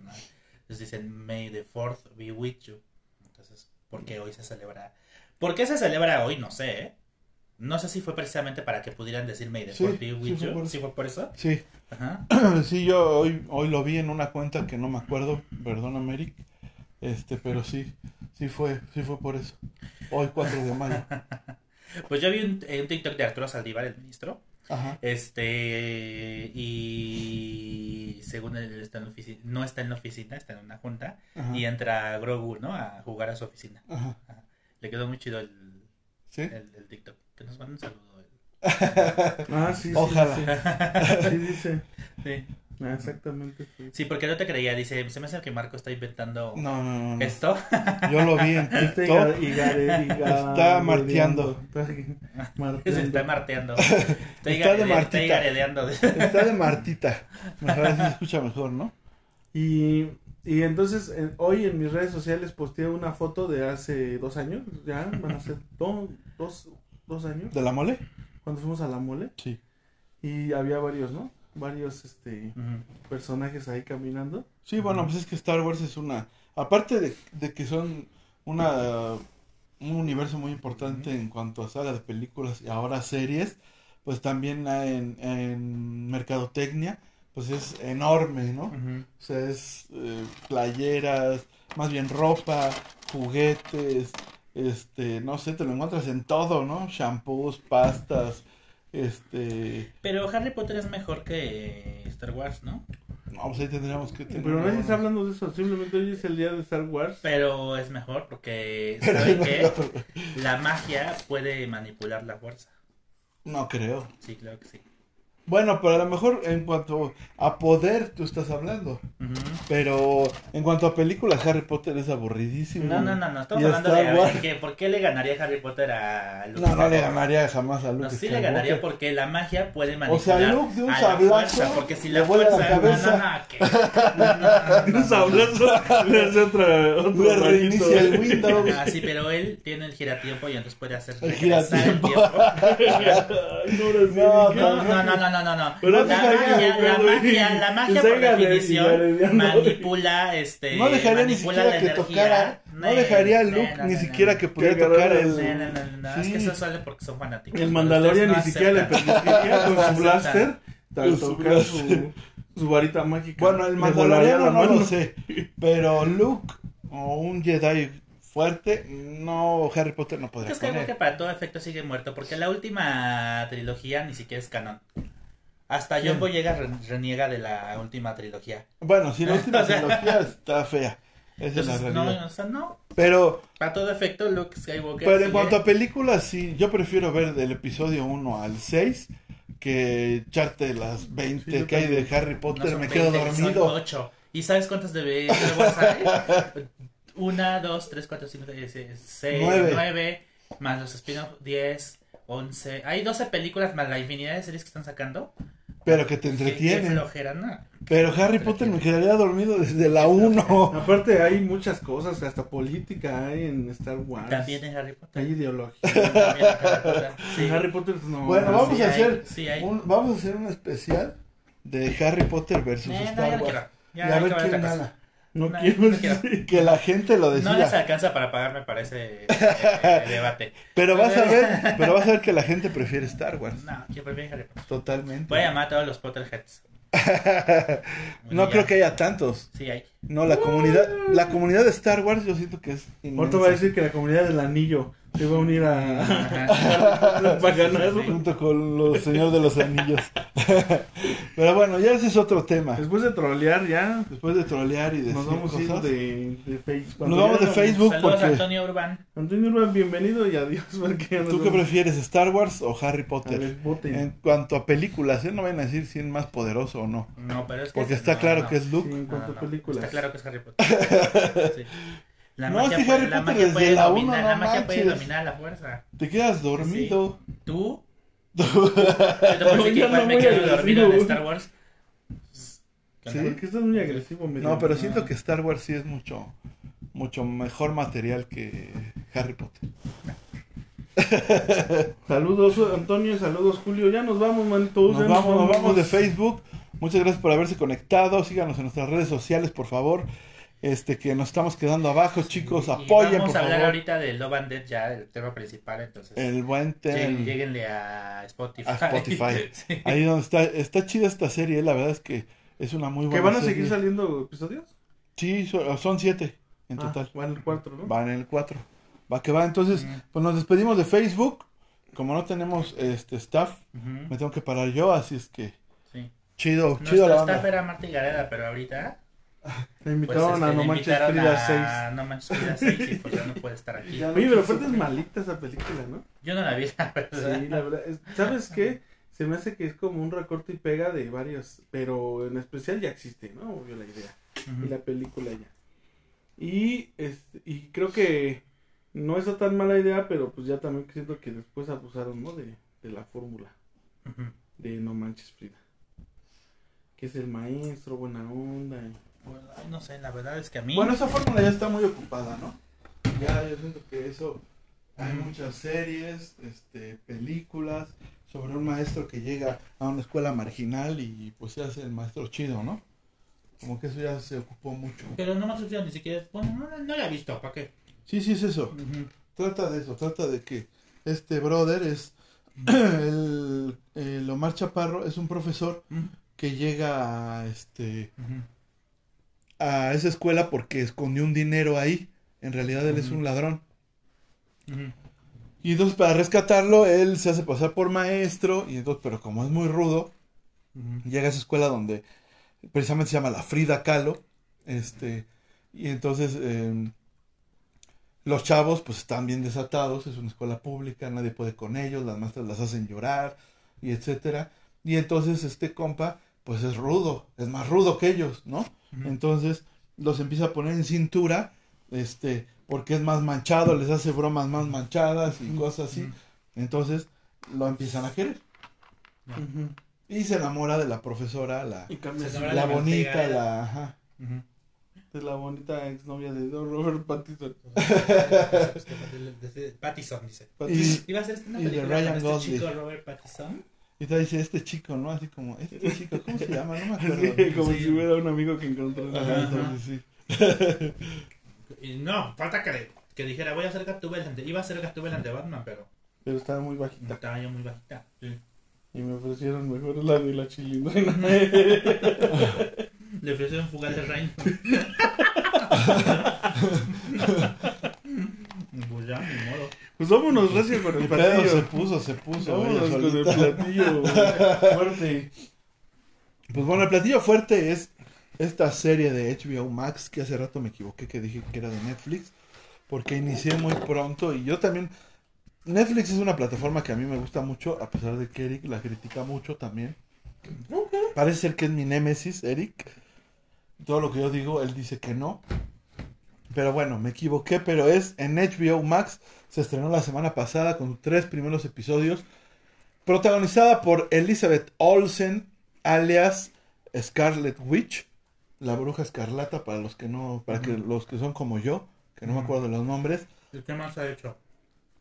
Entonces dicen, May the 4th be with you. Entonces, ¿por qué hoy se celebra? ¿Por qué se celebra hoy? No sé, ¿eh? No sé si fue precisamente para que pudieran decir May the Sí, 4th be with you. por. ¿Sí fue por eso? Sí, Ajá. sí, yo hoy, hoy lo vi en una cuenta que no me acuerdo, perdóname, Eric. Este, pero sí, sí fue, sí fue por eso. Hoy 4 de mayo. Pues yo vi un, un TikTok de Arturo Saldívar, el ministro. Ajá. Este, y según él está en la oficina, no está en la oficina, está en una junta. Ajá. Y entra Grogu, ¿no? A jugar a su oficina. Ajá. Le quedó muy chido el, ¿Sí? el, el TikTok. Que nos manda un saludo. él. Ah, sí, sí. Ojalá. Sí, sí dice. Sí. Exactamente. Sí. Sí, porque no te creía. Dice, se me hace que Marco está inventando No, no, no, no. esto. Yo lo vi en TikTok. iga- Está marteando. Está se está marteando. Está, Está de está Martita. igaredeando. Está de Martita. Mejor se escucha mejor, ¿no? Y, y entonces en- hoy en mis redes sociales posteé una foto de hace dos años, ya van a ser do- dos, dos años, ¿De la mole? cuando fuimos a la mole Sí. y había varios, ¿no? Varios este personajes ahí caminando. Sí, bueno, pues es que Star Wars es una... Aparte de, de que son una un universo muy importante en cuanto a saga de películas y ahora series, pues también hay en, en mercadotecnia, pues es enorme, ¿no? O sea, es eh, playeras, más bien ropa, juguetes, este, no sé, te lo encuentras en todo, ¿no? Shampoos, pastas, este... Pero Harry Potter es mejor que Star Wars, ¿no? No, pues ahí tendríamos que tener... Pero nadie está hablando de eso, simplemente hoy es el día de Star Wars. Pero es mejor porque, ¿saben qué? La magia puede manipular la fuerza. No creo. Sí, claro que sí. Bueno, pero a lo mejor en cuanto a poder tú estás hablando. Pero en cuanto a películas, Harry Potter es aburridísimo. No, no, no, no. Estamos hablando de ver, que por qué le ganaría Harry Potter a Luke No, no le ganaría jamás a Luke No, sí le ganaría porque la magia puede O manipular sea, Luke de un la sablazo fuerza. Porque si la la fuerza. cabeza. No, no, no, no, Un sablazo, le hace otra, Le reinicia el. Windows. Ah, sí, pero él tiene el giratiempo y entonces puede hacer El giratiempo. no, No. No, no, no, no, La magia, la magia, la por definición. Manipula, este, No dejaría ni siquiera la que energía. tocara. No dejaría a Luke ni siquiera que pudiera Que tocar el. su- No, no, no, no, es que eso sale porque son fanáticos. El Mandalorian ni siquiera le permitiría con su blaster tal Con su tocar su, su varita mágica. Bueno, el Mandaloriano no lo sé. Pero Luke o un Jedi fuerte, no, Harry Potter no podría Es que para todo efecto sigue muerto, porque la última trilogía ni siquiera es canon. Hasta ¿Quién? John Boyega re- reniega de la última trilogía. Bueno, si la última trilogía está fea. Esa es la Entonces, no, realidad. o sea, no. Pero, Para todo efecto, Luke Skywalker. pero en sigue- cuanto a películas, sí, yo prefiero ver del episodio 1 al 6 que echarte las 20 Sí, que hay de. Harry No Potter. son me quedo 20, son dormido. 8. ¿Y sabes cuántas de Wars hay? Una, dos, tres, cuatro, cinco, seis, seis, Nueve. nueve, más los spin-off, 10, 11. Hay 12 películas más la infinidad de series que están sacando. Pero que te entretienen. flojera, ¿no? Pero Harry Potter me quedaría dormido desde la 1. Aparte hay muchas cosas, hasta política hay en Star Wars. También en Harry Potter. Hay ideología. También en Harry Potter. Sí. Harry Potter no. Bueno, no, vamos sí a hay, hacer sí hay. un, vamos a hacer un especial de Harry Potter versus Eh, no, Star ya no Wars. quiero. y Ya a ver quién gana. No No, quiero. no quiero. Que la gente lo No les decida. alcanza para pagarme para ese eh, debate. pero vas a ver, pero vas a ver que la gente prefiere Star Wars. No, yo prefiero Harry Potter. Totalmente. Voy a llamar a todos los Potterheads. no creo que haya tantos. Sí hay. No, la comunidad, la comunidad de Star Wars yo siento que es. Ahorita va a decir que la comunidad del anillo se va a unir a. Para ganar. Junto con los señores de los anillos. Pero bueno, ya ese es otro tema. Después de trolear ya, Después de trolear y decir nos vamos a ir cosas. de, de Facebook. Nos vamos de Facebook Saludos a porque Antonio Urban. Antonio Urban, bienvenido y adiós. Porque ¿tú qué prefieres, Star Wars o Harry Potter? En cuanto a películas, ¿eh? no van a decir si es más poderoso o no. No, pero es que. Porque está no, claro no. que es Luke. Sí, en No, cuanto no, a películas. Claro que es Harry Potter. Sí. La No, es magia que puede- Harry la Potter magia desde puede la uno, dominar, no la magia puede manches. dominar la fuerza. Te quedas dormido. ¿Tú? Yo te puedo decir que igual no me quedo dormido en Star Wars. ¿Qué Sí. onda? Porque estás muy agresivo. medio. No, pero No. siento que Star Wars sí es mucho, mucho mejor material que Harry Potter. Saludos Antonio, saludos Julio. Ya nos vamos, manitos. Nos vamos, nos vamos de Facebook. Muchas gracias por haberse conectado. Síganos en nuestras redes sociales, por favor. este que nos estamos quedando abajo, chicos, Y apoyen Vamos por a hablar favor. ahorita del Love and Death ya, el tema principal, entonces. El buen lleguen- tem- Lleguenle a Spotify. a Spotify. Sí. Ahí donde está, está chida esta serie, la verdad es que es una muy buena ¿Que van a serie. seguir saliendo episodios? Sí, so- son siete en Ah, total. van el 4, ¿no? Van en el 4. Va que va. Entonces, pues nos despedimos de Facebook. Como no tenemos este staff, me tengo que parar yo, así es que chido, chido la Nuestro banda. staff era Marta y Gareda, pero ahorita pues, invitaron este, a le No Manches invitaron Frida a No Manches Frida 6 y pues ya no puede estar aquí. Ya. 6. Oye, pero aparte es malita esa película, ¿no? Yo no la vi, la verdad. Sí, la verdad. es- ¿Sabes qué? Se me hace que es como un recorte y pega de varios, pero en especial ya existe, ¿no? Obvio la idea. Y la película ya. Y, este, y creo que no está tan mala idea, pero pues ya también siento que después abusaron, ¿no? De, de la fórmula de No Manches Frida. Que es el maestro, buena onda. y- Bueno, ay, no sé, la verdad es que a mí. Bueno, esa fórmula ya está muy ocupada, ¿no? Ya, yo siento que eso. Hay muchas series, este, películas sobre un maestro que llega a una escuela marginal y pues se hace el maestro chido, ¿no? Como que eso ya se ocupó mucho. Pero no Manches Frida ni siquiera. Bueno, no, no la he visto, ¿para qué? Sí, sí, es eso. Trata de eso, trata de que este brother es. el, el Omar Chaparro es un profesor. Que llega a este. A esa escuela porque escondió un dinero ahí. En realidad él es un ladrón. Y entonces para rescatarlo, él se hace pasar por maestro. Y entonces, pero como es muy rudo, llega a esa escuela donde precisamente se llama la Frida Kahlo. Este, y entonces eh, los chavos pues están bien desatados, es una escuela pública, nadie puede con ellos, las maestras las hacen llorar y etcétera. Y entonces este compa pues es rudo, es más rudo que ellos, ¿no? Entonces los empieza a poner en cintura, este, porque es más manchado, les hace bromas más manchadas y cosas así. Entonces lo empiezan a querer. Y se enamora de la profesora, la, la de bonita, la... Ajá. La bonita exnovia de Don Robert Pattinson. Pattison dice. Y, Iba a ser una Y de película Ryan con este chico Robert Pattinson. Y te dice este chico, ¿no? Así como, este chico, ¿cómo se llama? No me acuerdo. Sí, como Sí. si hubiera un amigo que encontró en la sí. Y no, falta que, que dijera voy a hacer Gatúbela. Iba a ser Gatúbela de Batman, pero Pero estaba muy bajita. estaba yo muy bajita. Sí. Y me ofrecieron mejor la de la chilindrina. Le ofrecieron fugar de Rain. pues ya, ni modo. Pues vámonos recio con el pedo se platillo. puso, se puso. Vámonos con el platillo fuerte. Pues bueno, el platillo fuerte es esta serie de HBO Max que hace rato me equivoqué que dije que era de Netflix porque inicié muy pronto y yo también Netflix es una plataforma que a mí me gusta mucho a pesar de que Eric la critica mucho también. Parece ser que es mi némesis, Eric. Todo lo que yo digo, él dice que no. Pero bueno, me equivoqué, pero es en HBO Max. Se estrenó la semana pasada con tres primeros episodios. Protagonizada por Elizabeth Olsen, alias Scarlet Witch, la bruja escarlata para los que no, para que los que son como yo, que no me acuerdo de los nombres. ¿Y qué más ha hecho?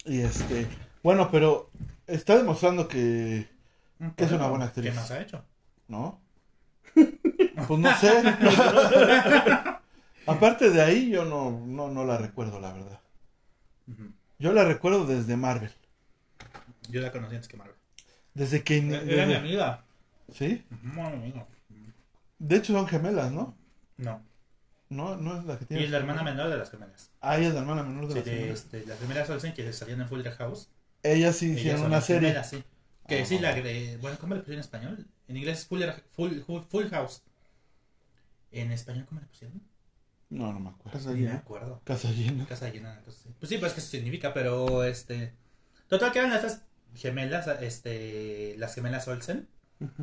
Y este, bueno, pero está demostrando que, Que es una buena actriz. ¿Qué más ha hecho? ¿no? Pues no sé. Aparte de ahí, yo no, no, no la recuerdo, la verdad. Ujú. Yo la recuerdo desde Marvel. Yo la conocí antes que Marvel. Desde que... Era mi amiga. ¿Sí? Muy amiga. De hecho son gemelas, ¿no? No. No, no es la que Y tiene... es la hermana menor de las gemelas. Ah, ella es la hermana menor de Sí, las de, gemelas. este, las primeras Olsen que salían en Full House. Ellas sí hicieron una las serie. gemelas, sí. Que sí, la de. Bueno, ¿cómo le pusieron en español? En inglés es Full, full, full, full House. En español, ¿cómo le pusieron? No, no me acuerdo. Casa me llena. acuerdo. Casa llena. Casa llena, así. Pues sí, pues que eso significa, pero este. Total, que eran estas gemelas, este. Las gemelas Olsen.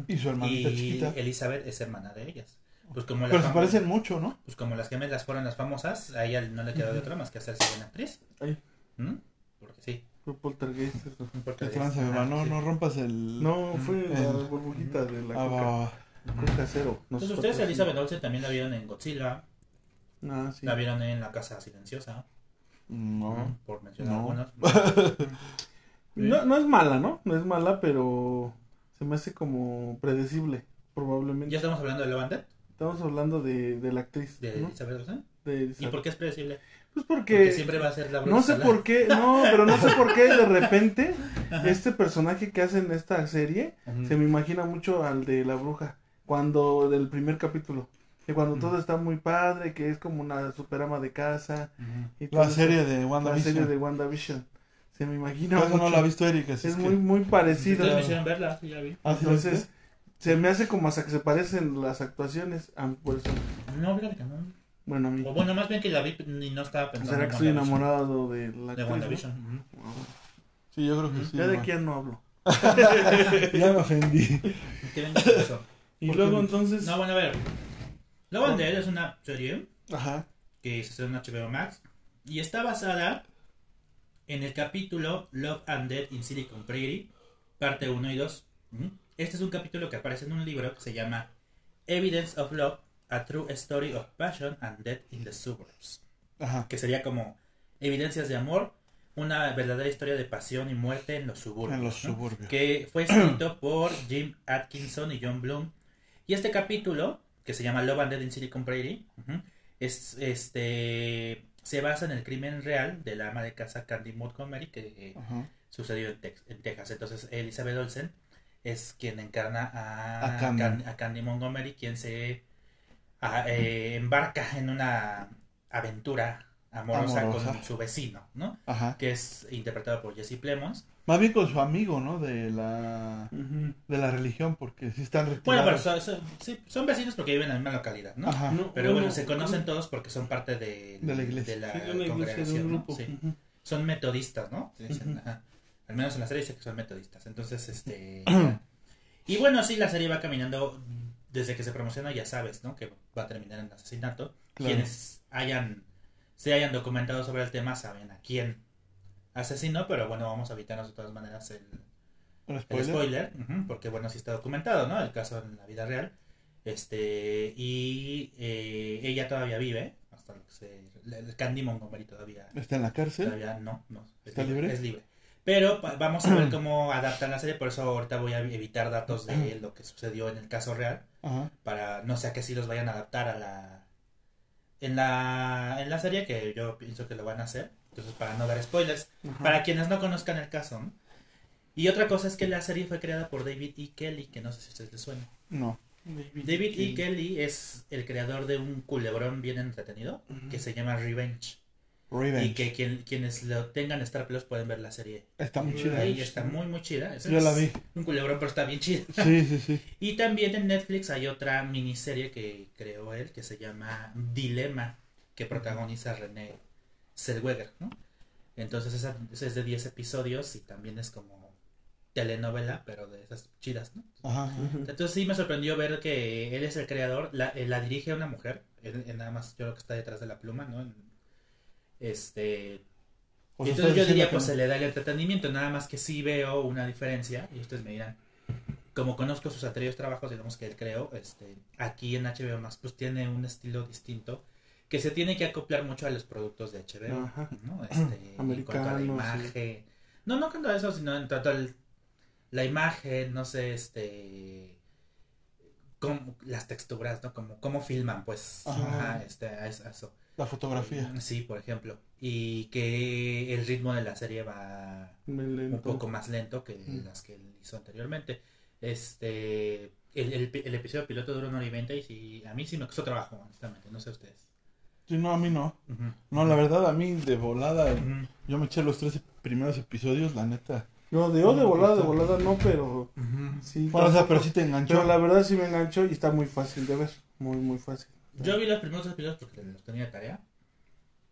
Y su hermanita y chiquita. Elizabeth es hermana de ellas. Pues como, las Pero se parecen mucho, ¿no? pues como las gemelas fueron las famosas, a ella no le quedó de otra más que hacerse buena actriz. Ay. ¿Mm? Porque sí. Fue poltergeist ajá, beba, no, sí. no rompas el... No, fue la burbujita de la Ah, coca. va. Coca cero. Entonces ustedes a. Elizabeth Olsen también la vieron en Godzilla, Ah, sí. la vieron en La Casa Silenciosa, No. por mencionar No. algunas. No, no es mala, ¿no? No es mala, pero se me hace como predecible, probablemente. Ya estamos hablando de Death, Estamos hablando de, de la actriz, de ¿no? De ¿Y por qué es predecible? Pues Porque porque, siempre va a ser la no sé por qué, no, pero no sé por qué de repente Ajá. este personaje que hace en esta serie se me imagina mucho al de la bruja, cuando del primer capítulo, que cuando todo está muy padre, que es como una superama de casa y La eso. serie de la WandaVision. serie de WandaVision. Se me imagina no la ha visto Erika. es es muy que- muy parecido. Ustedes me hicieron verla, vi. Ah, ¿sí la Entonces, se me hace como hasta que se parecen las actuaciones, ah, por eso, No, fíjate que no. bueno, a mí. O bueno, más bien que la vi y no estaba pensando ¿Será que estoy enamorado de la De no? WandaVision. Sí, yo creo que sí. Ya de ya no hablo. Ya me ofendí. ¿Qué? Y ¿Por luego entonces, No, bueno, a ver. Love and Dead es una serie Ajá. que se estrenó en HBO Max y está basada en el capítulo Love and Dead in Silicon Prairie, parte 1 y 2. Ujú. Este es un capítulo que aparece en un libro que se llama Evidence of Love, A True Story of Passion and Death in the Suburbs, Ajá. que sería como evidencias de amor, una verdadera historia de pasión y muerte en los suburbios. En los ¿no? suburbios. que fue escrito por Jim Atkinson y John Bloom. Y este capítulo, que se llama Love and Dead in Silicon Prairie, es, este, se basa en el crimen real de la ama de casa Candy Montgomery que eh, sucedió en, Tex- en Texas. Entonces, Elizabeth Olsen es quien encarna a, A Candy. Can- a Candy Montgomery, quien se a- eh, embarca en una aventura amorosa, Amorosa. con su vecino, ¿no? Ajá. Que es interpretado por Jesse Plemons. Más bien con su amigo, ¿no? De la de la religión, porque sí están Bueno, pero retirados. son, son- sí, son vecinos porque viven en la misma localidad, ¿no? Ajá. No, Pero bueno, no, se conocen no. todos porque son parte de, De la iglesia. de la Sí, de una iglesia, de congregación. Son metodistas, ¿no? Se dicen, Ujú. ajá. Al menos en la serie dice que son metodistas. Entonces, este... y bueno, sí, la serie va caminando desde que se promociona, ya sabes, ¿no? Que va a terminar en asesinato. Claro. Quienes hayan, se hayan documentado sobre el tema saben a quién asesinó, pero bueno, vamos a evitarnos de todas maneras el, ¿Un el spoiler? porque bueno, sí está documentado, ¿no? El caso en la vida real. Este, y eh, ella todavía vive, hasta lo que se. El Candy Montgomery todavía, ¿Está en la cárcel? todavía no, no. es ¿Está libre? Es libre. Pero vamos a ver cómo adaptan la serie, por eso ahorita voy a evitar datos de lo que sucedió en el caso real, Ajá. para no sea que sí los vayan a adaptar a la. En la, en la serie, que yo pienso que lo van a hacer, entonces para no dar spoilers, Ajá. para quienes no conozcan el caso. ¿no? Y otra cosa es que la serie fue creada por David E. Kelly, que no sé si a ustedes les suena. No. David E. Kelly es el creador de un culebrón bien entretenido que se llama Revenge. Revenge. Y que quien- quienes lo tengan Star Plus pueden ver la serie. Está muy chida. Ahí está muy, muy chida. Es- Yo la vi. Un culebrón, pero está bien chida. Sí, sí, sí. Y también en Netflix hay otra miniserie que creó él que se llama Dilema, que protagoniza René Zellweger, ¿no? Entonces esa, esa es de 10 episodios y también es como telenovela, pero de esas chidas, ¿no? Ajá. Entonces sí me sorprendió ver que él es el creador, la, eh, la dirige una mujer, él, él nada más yo creo que está detrás de la pluma, ¿no? Este, sea, entonces yo diría pues se le da el entretenimiento, nada más que sí veo una diferencia y ustedes me dirán, como conozco sus anteriores trabajos, digamos que él creó, este, aquí en HBO Max pues tiene un estilo distinto que se tiene que acoplar mucho a los productos de HBO, Ajá. ¿no? Este, en cuanto a la imagen, no, no cuanto a eso, sino en cuanto al la imagen, no sé, este como las texturas, ¿no? Como cómo filman, pues, Ajá. ajá, este, a eso- a la fotografía. Sí, por ejemplo. Y que el ritmo de la serie va un poco más lento que Mm. las que él hizo anteriormente. Este, el, el, el episodio piloto dura una hora y veinte y sí, a mí sí me costó trabajo, honestamente, no sé ustedes. Sí, no, a mí no. No, la verdad, a mí de volada, yo me eché los tres primeros episodios, la neta. No, de, oh, de volada, de volada no, pero sí. Bueno, o sea, pero sí te enganchó. Pero la verdad sí me enganchó y está muy fácil de ver. Muy, muy fácil. Yo vi los primeros dos pilotos porque los tenía tarea.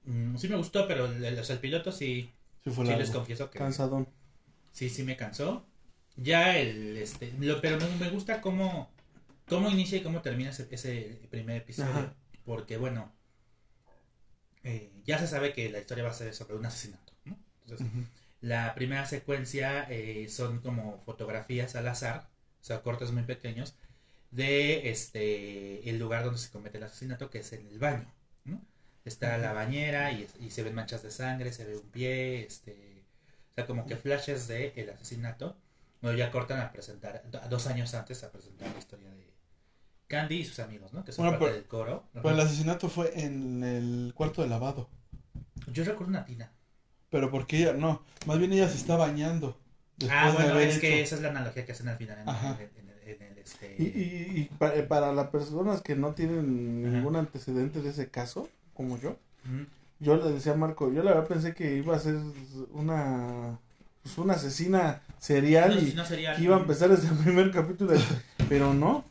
Mm, sí me gustó, pero el, el- piloto sí, Sí fue sí les confieso que Cansadón. sí, sí me cansó. Ya el, este, lo, pero me, me gusta cómo, cómo inicia y cómo termina ese, ese primer episodio. Ajá. Porque, bueno, eh, ya se sabe que la historia va a ser sobre un asesinato, ¿no? Entonces, Ujú. la primera secuencia eh, son como fotografías al azar, o sea, cortes muy pequeños, de este el lugar donde se comete el asesinato, que es en el baño, ¿no? Está la bañera y, y se ven manchas de sangre, se ve un pie, este, o sea, como que flashes de el asesinato. Luego ya cortan a presentar, do- dos años antes a presentar la historia de, Candy y sus amigos, ¿no? Que son Bueno, parte pero- del coro. Pues el asesinato fue en el cuarto de lavado. Yo recuerdo una tina. Pero porque ella, no, más bien ella se está bañando. Ah, de bueno, haber es que esa es la analogía que hacen al final en, Ajá. en- en- en- en el este. Y, y, eh, para, las personas que no tienen Ajá. ningún antecedente de ese caso, como yo, yo le decía a Marco, yo la verdad pensé que iba a ser una, pues una asesina serial No, y no sería. que iba a empezar desde el primer capítulo, pero no,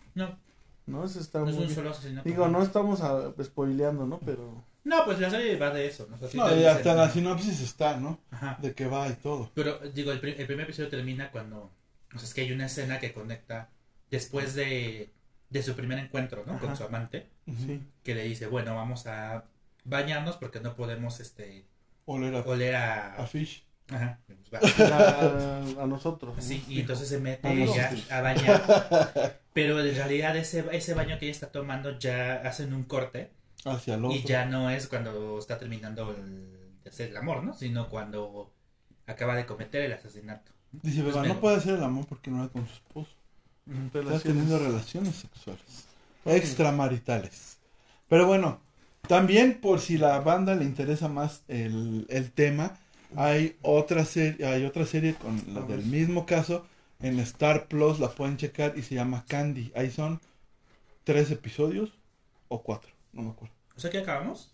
No, eso está no es un solo asesinato. Digo, no estamos a, spoileando, ¿no? Pero No, pues la serie va de eso. ¿no? O sea, sí No, y hasta la sinopsis está, ¿no? Ajá. De que va y todo. Pero digo, el, el primer episodio termina cuando. O sea, es que hay una escena que conecta después de, de su primer encuentro, ¿no? Con su amante. sí. Que le dice, bueno, vamos a bañarnos porque no podemos este Oler a, oler a. a Fish. Ajá. A, a nosotros. ¿no? Sí, y entonces se mete A ella a bañar. Pero en realidad ese, ese baño que ella está tomando ya hacen un corte. Hacia el otro. Y ya no es cuando está terminando el, de hacer el amor, ¿no? Sino cuando acaba de cometer el asesinato. Dice, Pues no puede hacer el amor porque no era con su esposo. Está Relaciones. teniendo relaciones sexuales. Extramaritales. Pero bueno, también por si la banda le interesa más el, el tema, hay otra serie, hay otra serie con la del mismo caso. En Star Plus la pueden checar y se llama Candy. Ahí son tres episodios o cuatro, no me acuerdo. O sea que acabamos.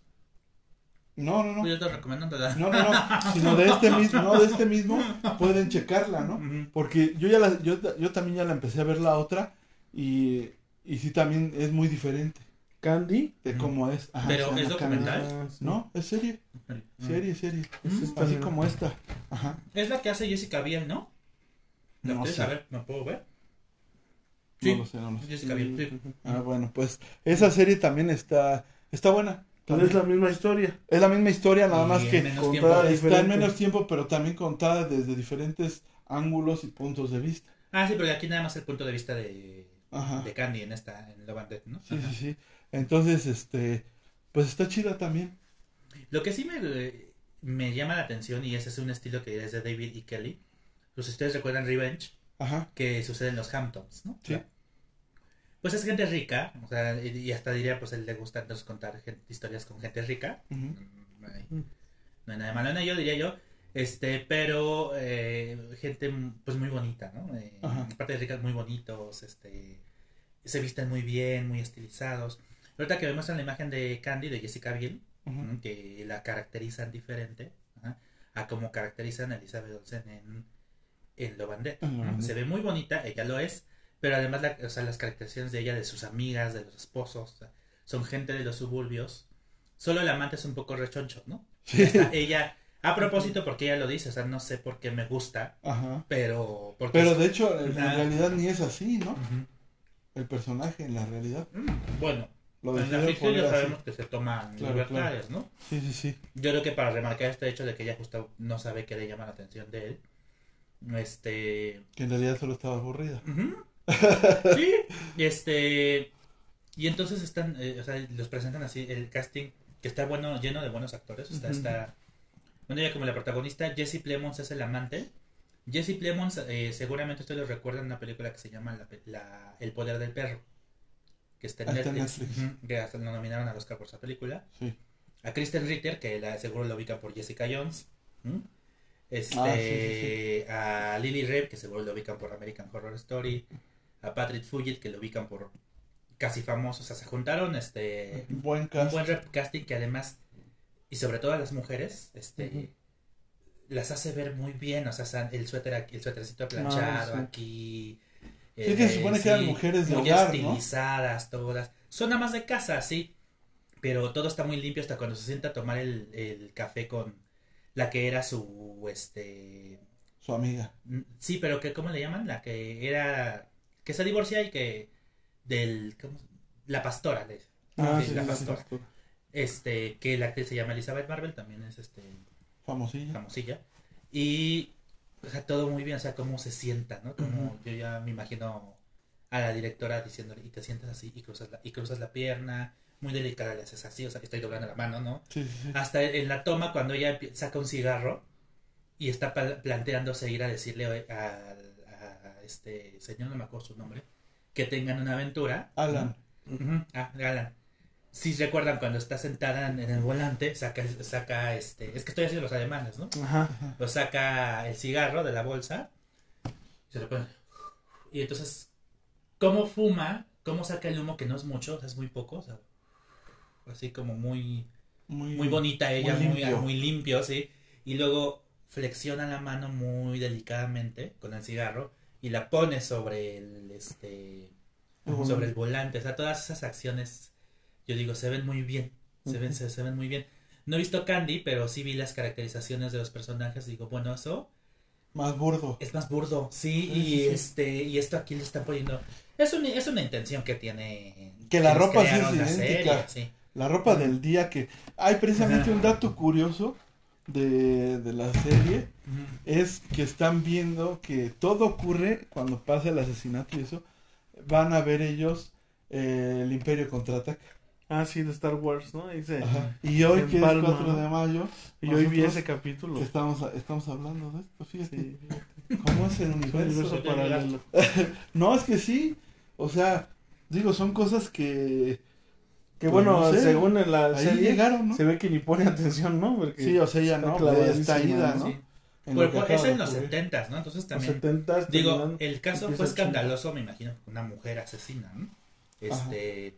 No, no, no. Pues yo te recomiendo. No, no, no, sino de este mismo, no, de este mismo pueden checarla, ¿no? Porque yo ya la, yo, yo también ya la empecé a ver la otra y, y sí también es muy diferente Candy. de cómo es. Ajá, Pero, ¿es documental? Candy. Ah. No, es serie, serie, serie. Así como esta. Ajá. Es la que hace Jessica Biel, ¿no? ¿La No puedes sé. puedo ver? No Sí. lo sé, no lo sé. Jessica Biel, sí. Ah, bueno, pues esa serie también está, está buena. Pero También. es la misma historia. Es la misma historia, nada Y más que contada está en menos tiempo, pero también contada desde diferentes ángulos y puntos de vista. Ah, sí, pero aquí nada más el punto de vista de, Ajá. de Candy en esta, en Love and Death, ¿no? Sí, Ajá. sí, sí. Entonces, este, pues está chida también. Lo que sí me, me llama la atención, y ese es un estilo que es de David y Kelly, pues ustedes recuerdan Revenge, Ajá. que sucede en los Hamptons, ¿no? Sí. Pues es gente rica, o sea, y hasta diría, pues él le gusta entonces contar historias con gente rica. Ujú. Mm, No hay, no hay nada de malo en ello, diría yo. Este, pero eh, gente pues muy bonita, ¿no? Eh, Ajá. aparte de ricas, muy bonitos, este, se visten muy bien, muy estilizados. Ahorita que me muestran la imagen de Candy, de Jessica Biel, que la caracterizan diferente ajá, a como caracterizan a Elizabeth Olsen en, en En and Death. Se ve muy bonita, ella lo es, pero además la- o sea, las caracterizaciones de ella, de sus amigas, de los esposos, o sea, son gente de los suburbios. Solo el amante es un poco rechoncho, ¿no? Ella, a propósito, porque ella lo dice, o sea, no sé por qué me gusta, Ajá. pero... Porque Pero de hecho, en realidad ni es así, ¿no? El personaje en la realidad. Mm, Bueno, Lo en la ficción ya así. sabemos que se toman Claro, libertades, ¿no? Sí, sí, sí. Yo creo que para remarcar este hecho de que ella justo no sabe que le llama la atención de él, este... Que en realidad solo estaba aburrida. Sí, este... Y entonces están, eh, o sea, los presentan así, el casting, que está bueno, lleno de buenos actores, está, Ujú. está... Bueno, ella como la protagonista, Jesse Plemons es el amante. Jesse Plemons, eh, seguramente ustedes lo recuerdan una película que se llama la- El Poder del Perro, que está en Ah, Netflix, que hasta lo nominaron al Oscar por esa película Sí. a Kristen Ritter, que la, seguro lo ubican por Jessica Jones. Este, Ah, sí, a Lily Rabe, que seguro lo ubican por American Horror Story. A Patrick Fugit, que lo ubican por Casi Famosos. O sea, se juntaron este, Buen un cast. buen rep casting que además, y sobre todo a las mujeres, este, las hace ver muy bien. O sea, el suéter aquí, el suétercito planchado sí. aquí. Sí, que se supone que eran mujeres de muy hogar, ¿no? estilizadas todas. Son amas de casa, sí. Pero todo está muy limpio hasta cuando se sienta a tomar el, el café con la que era su, este... Su amiga. mm, Sí, pero que, ¿cómo le llaman? La que era... Que se divorcia y que... Del... ¿cómo La pastora, le- Ah, sí, sí, la pastora. sí. Este, que la actriz se llama Elizabeth Marvel, también es este Famosilla. famosilla. Y, o sea, todo muy bien, o sea, cómo se sienta, ¿no? Como yo ya me imagino a la directora diciéndole, y te sientas así, y cruzas la, y cruzas la pierna, muy delicada le haces así, o sea, estoy doblando la mano, ¿no? Sí, sí, sí. Hasta en la toma, cuando ella saca un cigarro y está pla- planteándose ir a decirle a, este señor, no me acuerdo su nombre, que tengan una aventura. Alan. Ah, Galán. Si recuerdan cuando está sentada en el volante, saca, saca este, es que estoy haciendo los alemanes, ¿no? Ajá. Lo saca el cigarro de la bolsa, se lo pone. Y entonces, ¿cómo fuma? ¿Cómo saca el humo que no es mucho? o sea, es muy poco, o sea, así como muy, Muy, muy bonita ella, muy limpio. muy limpio, sí. Y luego flexiona la mano muy delicadamente con el cigarro y la pone sobre el, este, sobre el volante. O sea, todas esas acciones, yo digo, se ven muy bien. Se ven, se, se ven muy bien. No he visto Candy, pero sí vi las caracterizaciones de los personajes. Y digo, bueno, eso Más burdo. es más burdo, sí. Sí, y sí, este, y esto aquí le está poniendo. Es una, es una intención que tiene. Que la ropa sí es idéntica. serie, sí. La ropa del día que... Hay precisamente un dato curioso de, de la serie. Es que están viendo que todo ocurre cuando pasa el asesinato y eso. Van a ver ellos eh, el Imperio Contraataca. Ah, sí, de Star Wars, ¿no? Dice. Ajá. Y hoy que es Palma, 4 de mayo, Y hoy vi ese capítulo. estamos, estamos hablando de esto, fíjate. Sí. ¿Cómo es el Un universo? universo de paralelo. No, es que sí. O sea, digo, son cosas que... Que Pues bueno, no sé. según en la Ahí serie, llegaron, ¿no? se ve que ni pone atención, ¿no? Porque Sí, o sea, ya no, está pues, ya está ida, ¿no? Sí. En Pues, pues, es en los setentas, ¿no? Entonces los también. 70 Digo, el caso fue el escandaloso, me imagino, una mujer asesina, ¿no? Este.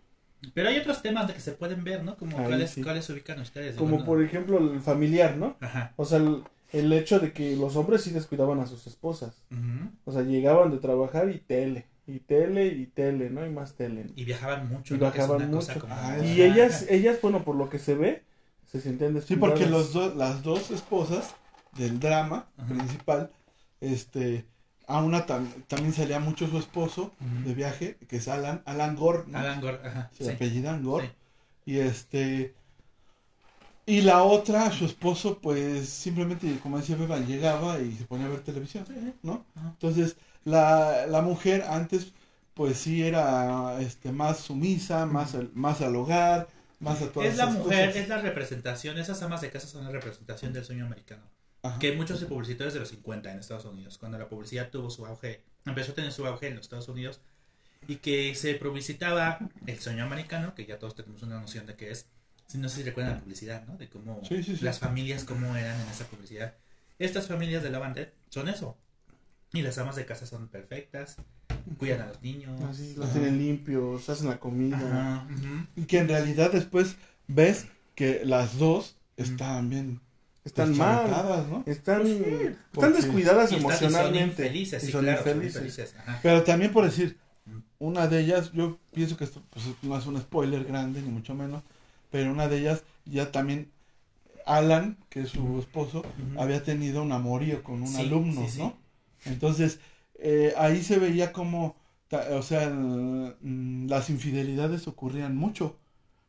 Pero hay otros temas de que se pueden ver, ¿no? Como Ahí cuáles, sí. cuáles ubican ustedes. Como Digo, por ejemplo el familiar, ¿no? Ajá. O sea, el, el hecho de que los hombres sí descuidaban a sus esposas. Ujú. O sea, llegaban de trabajar y tele, y tele, y tele, ¿no? Y más tele. Y viajaban mucho, Y ¿no? Viajaban mucho. como- Ah, Y ellas, ellas, bueno, por lo que se ve, se sentían Sí, descuidadas. porque los dos, las dos esposas del drama Ajá. principal, este, a una tam- también salía mucho su esposo de viaje, que es Alan, Alan Gore, ¿no? Alan Gore, ajá. Se sí. apellidan Gore. Sí. Y este, y la otra, su esposo, pues simplemente, como decía Beba, llegaba y se ponía a ver televisión, ¿no? Entonces, la, la mujer antes, pues sí era este, más sumisa, más, al- más al hogar, más a todas Es la mujer, cosas. es la representación, esas amas de casa son la representación del sueño americano. Ajá. Que muchos publicitarios de los 50 en Estados Unidos, cuando la publicidad tuvo su auge, empezó a tener su auge en los Estados Unidos, y que se publicitaba el sueño americano, que ya todos tenemos una noción de qué es, si no sé si recuerdan la publicidad, ¿no? De cómo Sí, sí, sí. las familias, cómo eran en esa publicidad. Estas familias de la banda son eso. Y las amas de casa son perfectas, cuidan a los niños. Así, los tienen limpios, hacen la comida. Ajá, ujú. Y que en realidad después ves que las dos están bien Están mal. deschavetadas, ¿no? Están, porque- están descuidadas Y son emocionalmente. infelices, Y sí, son claro, son infelices. ajá. Pero también por decir, una de ellas, yo pienso que esto pues, no es un spoiler grande, ni mucho menos, pero una de ellas ya también, Alan, que es su esposo, había tenido un amorío con un Sí, alumno, sí, sí. ¿no? Entonces, eh, ahí se veía como, o sea, mm, las infidelidades ocurrían mucho.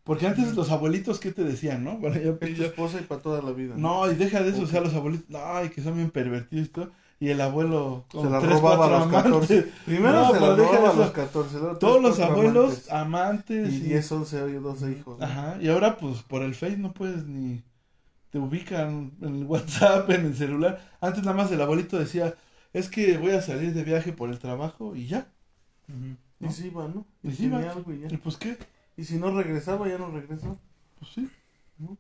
Porque antes los abuelitos, ¿qué te decían, no? Bueno, yo- Es tu esposa y para toda la vida. no, y deja de eso, o sea, los abuelitos, ay, que son bien pervertidos y todo, y el abuelo Se con la tres, robaba a los amantes. 14. Primero No, se la robaba a los 14. luego Todos los abuelos amantes. amantes. Y y- 10, 11 y 12 hijos. ¿no? Ajá, y ahora pues por el Face no puedes ni... Te ubican en el WhatsApp, en el celular. Antes nada más el abuelito decía, es que voy a salir de viaje por el trabajo y ya. ¿no? Y sí iba, ¿no? Y Y sí iba. tenía algo y ya. Y pues qué, Y si no regresaba, ya no regresó. pues sí.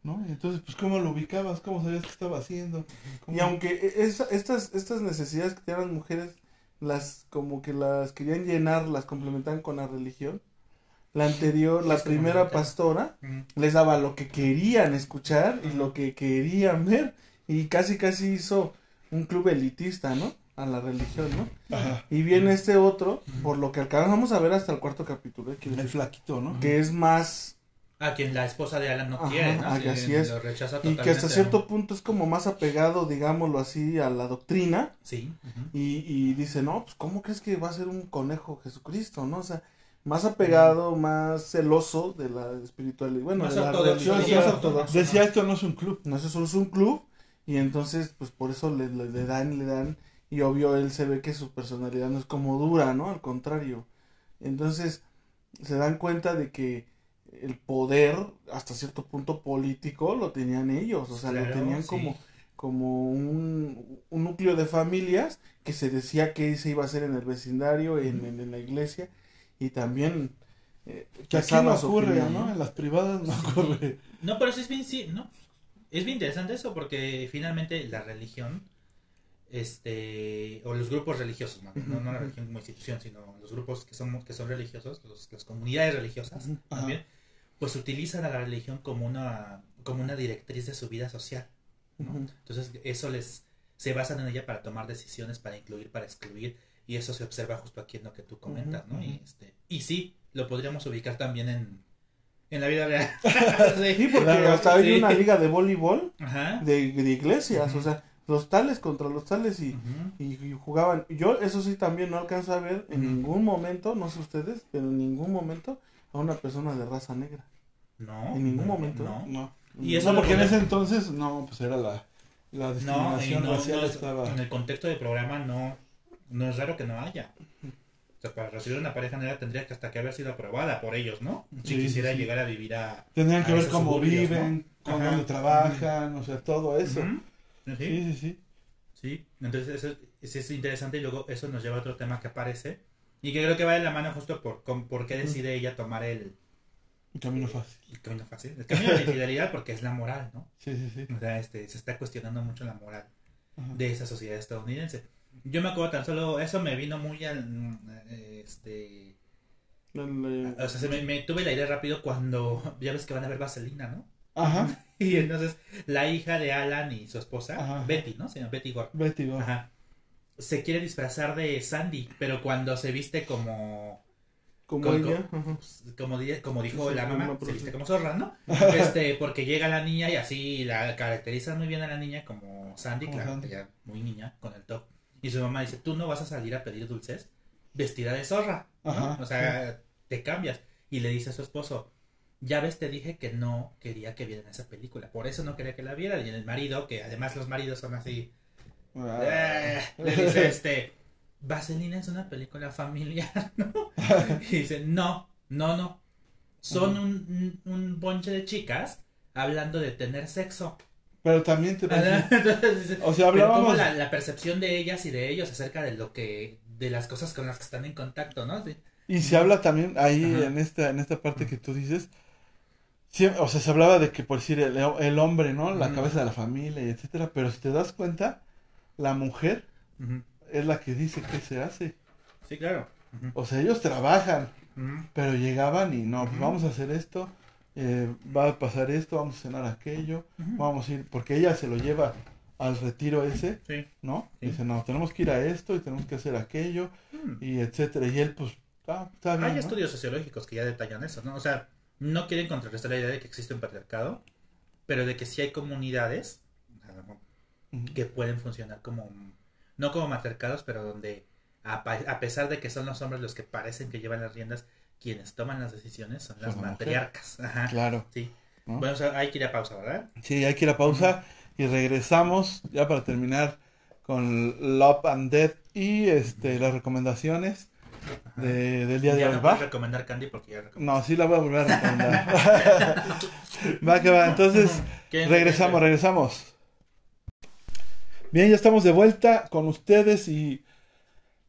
¿No? Entonces, pues cómo lo ubicabas, cómo sabías qué estaba haciendo. ¿Cómo- Y aunque e- esa- estas, estas necesidades que tenían las mujeres, las como que las querían llenar, las complementaban con la religión. La anterior, la primera pastora, les daba lo que querían escuchar y lo que querían ver. Y casi, casi hizo un club elitista, ¿no? A la religión, ¿no? Ajá, Y viene este otro, por lo que alcanzamos a ver hasta el cuarto capítulo, eh, quiero el flaquito, ¿no? que es más A quien la esposa de Alan no Ajá, quiere, ¿no? ah, Sí, así es. Lo rechaza y que hasta totalmente, cierto punto es como más apegado, digámoslo así, a la doctrina. Sí. Y, y dice, no, pues ¿cómo crees que va a ser un conejo Jesucristo, no? O sea, más apegado, más celoso de la espiritualidad, bueno, Más de la ortodoxo, religión. Decía, esto no es un club. No, eso solo es un club y entonces, pues por eso le, le, le dan le dan y obvio él se ve que su personalidad no es como dura, ¿no? Al contrario. Entonces, se dan cuenta de que el poder, hasta cierto punto político, lo tenían ellos, o sea, lo tenían sí. como como un, un núcleo de familias que se decía que se iba a hacer en el vecindario, en, en, en la iglesia, y también eh, Que aquí no ocurre, ¿no? En las privadas no ocurre. No, pero sí es bien, sí, no. Es bien interesante eso porque finalmente la religión, este, o los grupos religiosos, ¿no? no, no la religión como institución, sino los grupos que son, que son religiosos, los- las comunidades religiosas ajá. también, pues utilizan a la religión como una, como una directriz de su vida social. ¿no? Entonces eso les, se basan en ella para tomar decisiones, para incluir, para excluir, y eso se observa justo aquí en lo que tú comentas, ¿no? Y, este, y sí, lo podríamos ubicar también en, en la vida real. Sí, porque hasta hay sí. una liga de voleibol de, de iglesias, o sea, los tales contra los tales y, y, y jugaban. Yo eso sí también no alcanzo a ver en ningún momento, no sé ustedes, pero en ningún momento a una persona de raza negra. No. En ningún no, momento. No. No. Y eso no, porque en ese entonces, no, pues era la, la discriminación no, racial es- estaba... en el contexto del programa no, no es raro que no haya. O sea, para recibir una pareja negra tendría que hasta que haber sido aprobada por ellos, ¿no? Si Sí, quisiera sí, llegar a vivir a... Tendrían que a ver cómo suburbios, viven, dónde trabajan, o sea, todo eso. Ujú. Sí, Sí, sí, sí. sí. Entonces eso es, es interesante y luego eso nos lleva a otro tema que aparece y que creo que va de la mano justo por, con, por qué decide ella tomar el, camino fácil. el camino fácil, el camino de la infidelidad porque es la moral, ¿no? Sí, sí, sí. O sea, este, se está cuestionando mucho la moral. Ajá. de esa sociedad estadounidense. Yo me acuerdo tan solo, eso me vino muy al... Este, eh, o sea, se me, me tuve la idea rápido cuando ya ves que van a ver Vaselina, ¿no? Ajá. Y entonces la hija de Alan y su esposa, Ajá. Betty, ¿no? Se llama Betty Gore. Betty, va. Ajá. Se quiere disfrazar de Sandy, pero cuando se viste como... como con- ella. ajá. Como, di- como dijo Sí, la mamá, se viste como zorra, ¿no? Este, porque llega la niña y así la caracterizan muy bien a la niña como Sandy, Como claro, Sandy. muy niña, con el top. Y su mamá dice, tú no vas a salir a pedir dulces vestida de zorra, ¿no? Ajá, O sea, te cambias. Y le dice a su esposo, ya ves, te dije que no quería que vieran esa película, por eso no quería que la vieran. Y el marido, que además los maridos son así, Ah. eh, le dice, este, Vaselina es una película familiar, ¿no? Y dice, no, no, no. Son un, un, bonche de chicas hablando de tener sexo. Pero también te Entonces, O sea, pero como hablábamos... la, la percepción de ellas y de ellos acerca de lo que, de las cosas con las que están en contacto, ¿no? Sí. Y se habla también ahí Ajá. en esta en esta parte que tú dices, sí, o sea, se hablaba de que por decir el, el hombre, ¿no? La cabeza de la familia etcétera, pero si te das cuenta, la mujer es la que dice qué se hace. Sí, claro. O sea, ellos trabajan, pero llegaban y no, pues vamos a hacer esto, eh, va a pasar esto, vamos a cenar aquello, vamos a ir, porque ella se lo lleva al retiro ese, Sí. ¿no? Sí. Dice, no, tenemos que ir a esto y tenemos que hacer aquello Mm. y etcétera. Y él, pues, ah, está bien. Hay ¿no? estudios sociológicos que ya detallan eso, ¿no? O sea, no quieren contrarrestar la idea de que existe un patriarcado, pero de que sí hay comunidades que pueden funcionar como, no como matriarcados, pero donde a, a pesar de que son los hombres los que parecen que llevan las riendas, quienes toman las decisiones son las matriarcas. Ajá. Claro. Sí. ¿no? Bueno, o sea, hay que ir a pausa, ¿verdad? Sí, hay que ir a pausa y regresamos ya para terminar con Love and Death y este las recomendaciones de, del día de hoy. no ¿Va? recomendar Candy porque ya. No, sí la voy a volver a recomendar. va que va, entonces ¿Qué- regresamos, regresamos. Bien, ya estamos de vuelta con ustedes y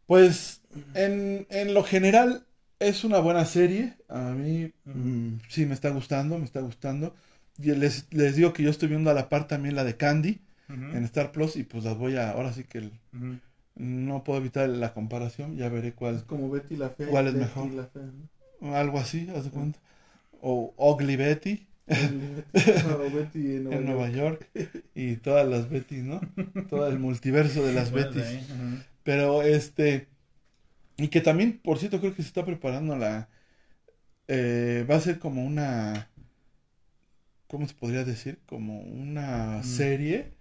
pues en, en lo general es una buena serie. A mí mm, sí me está gustando, me está gustando. Y les, les digo que yo estoy viendo a la par también la de Candy en Star Plus y pues las voy a, ahora sí que el-. No puedo evitar la comparación, ya veré Es cuál, como Betty la fea. ¿Cuál es Betty mejor? la fea, ¿no? algo así, haz de cuenta. O Ugly Betty O Betty en Nueva en Nueva York. York y todas las Betty, ¿no? Todo el multiverso de las Bueno, Bettys. Pero este. Y que también, por cierto, creo que se está preparando la. eh, va a ser como una. ¿Cómo se podría decir? Como una Mm. serie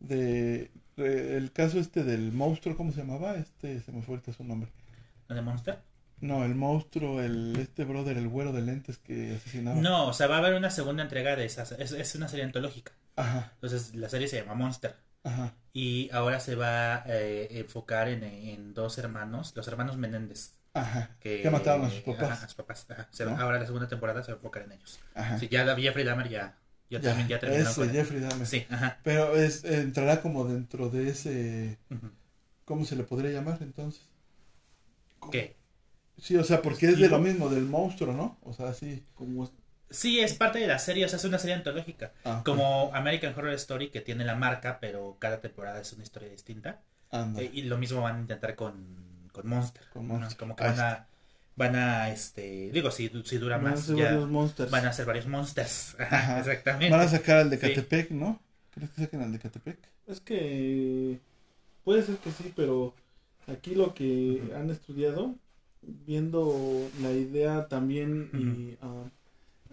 de, de- El caso este del monstruo, ¿cómo se llamaba? Este, se me fue ahorita su nombre. ¿La de Monster? No, el monstruo, el este brother, el güero de lentes que asesinaba. No, o sea, va a haber una segunda entrega de esa. Es, es una serie antológica. Ajá, Entonces, la serie se llama Monster. ajá. Y ahora se va a eh, enfocar en, en dos hermanos, los hermanos Menéndez. Ajá. Que, Que mataron a sus papás. Ajá, a sus papás. ajá. Se ¿No? Ahora la segunda temporada se va a enfocar en ellos. Ajá. Sí, ya la Jeffrey Dahmer ya, ya, también ya terminó ese. Jeffrey Dahmer. Sí, ajá. Pero es, entrará como dentro de ese. ¿Cómo se le podría llamar entonces? ¿Qué? Sí, o sea, porque es de lo mismo, del monstruo, ¿no? O sea, sí. Como Sí, es parte de la serie, o sea, es una serie antológica. Ah. Como American Horror Story, que tiene la marca, pero cada temporada es una historia distinta. Eh, y lo mismo van a intentar con, con Monster. Con ¿no? Monster. Como que van a, van a, este, digo, si, si dura van a más, ser ya varios monsters. van a ser varios Monsters. Ajá. Exactamente. Van a sacar al de Sí. Catepec, ¿no? ¿Crees que saquen al de Catepec? Es que puede ser que sí, pero aquí lo que han estudiado, viendo la idea también, y ah,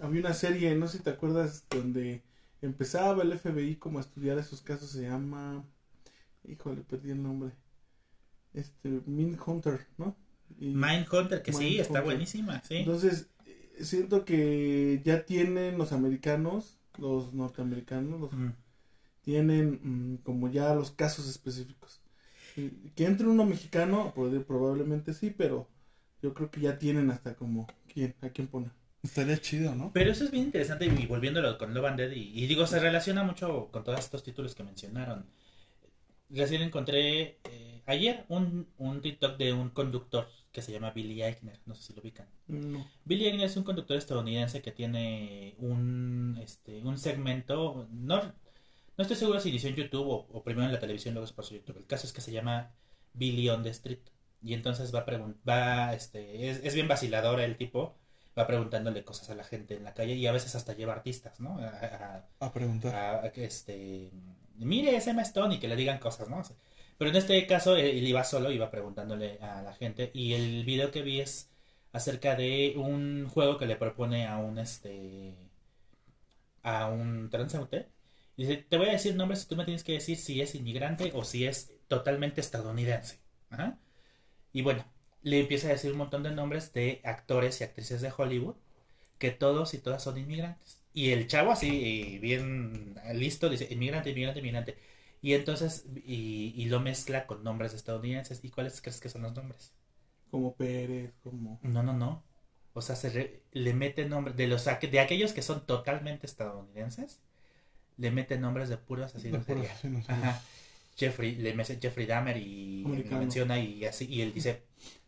había una serie, no sé si te acuerdas, donde empezaba el FBI como a estudiar esos casos, se llama, híjole, perdí el nombre, este, Min Hunter, ¿no? Mindhunter, que sí, está buenísima, sí. Entonces, eh, siento que ya tienen los americanos, los norteamericanos, los Mm. tienen mm, como ya los casos específicos. Que entre uno mexicano, puede- probablemente sí, pero yo creo que ya tienen hasta como quién, a quién poner. Estaría chido, ¿no? Pero eso es bien interesante y volviéndolo con Love and Dead y, y digo, se relaciona mucho con todos estos títulos que mencionaron. Recién encontré eh, ayer un, un TikTok de un conductor que se llama Billy Eichner, no sé si lo ubican. No. Billy Eichner es un conductor estadounidense que tiene un, este, un segmento, no, no estoy seguro si inició en YouTube o, o primero en la televisión luego se pasó a YouTube. El caso es que se llama Billy on the Street y entonces va va, este, es, es bien vacilador el tipo, va preguntándole cosas a la gente en la calle y a veces hasta lleva artistas, ¿no? A- a- A preguntar. a- este mire ese Emma Stone y que le digan cosas, ¿no? O sea, Pero en este caso él él iba solo, iba preguntándole a la gente y el video que vi es acerca de un juego que le propone a un este a un transeúnte. Dice, te voy a decir nombres y tú me tienes que decir si es inmigrante o si es totalmente estadounidense. Y bueno, le empieza a decir un montón de nombres de actores y actrices de Hollywood que todos y todas son inmigrantes. Y el chavo así, bien listo, dice inmigrante, inmigrante, inmigrante. Y entonces, y, y lo mezcla con nombres estadounidenses. ¿Y cuáles crees que son los nombres? Como Pérez, como... No, no, no. O sea, se re- le mete nombres de los de aquellos que son totalmente estadounidenses. Le mete nombres de puros asesinos seriales. Ajá. Jeffrey, le mete Jeffrey Dahmer y lo menciona y así, y él dice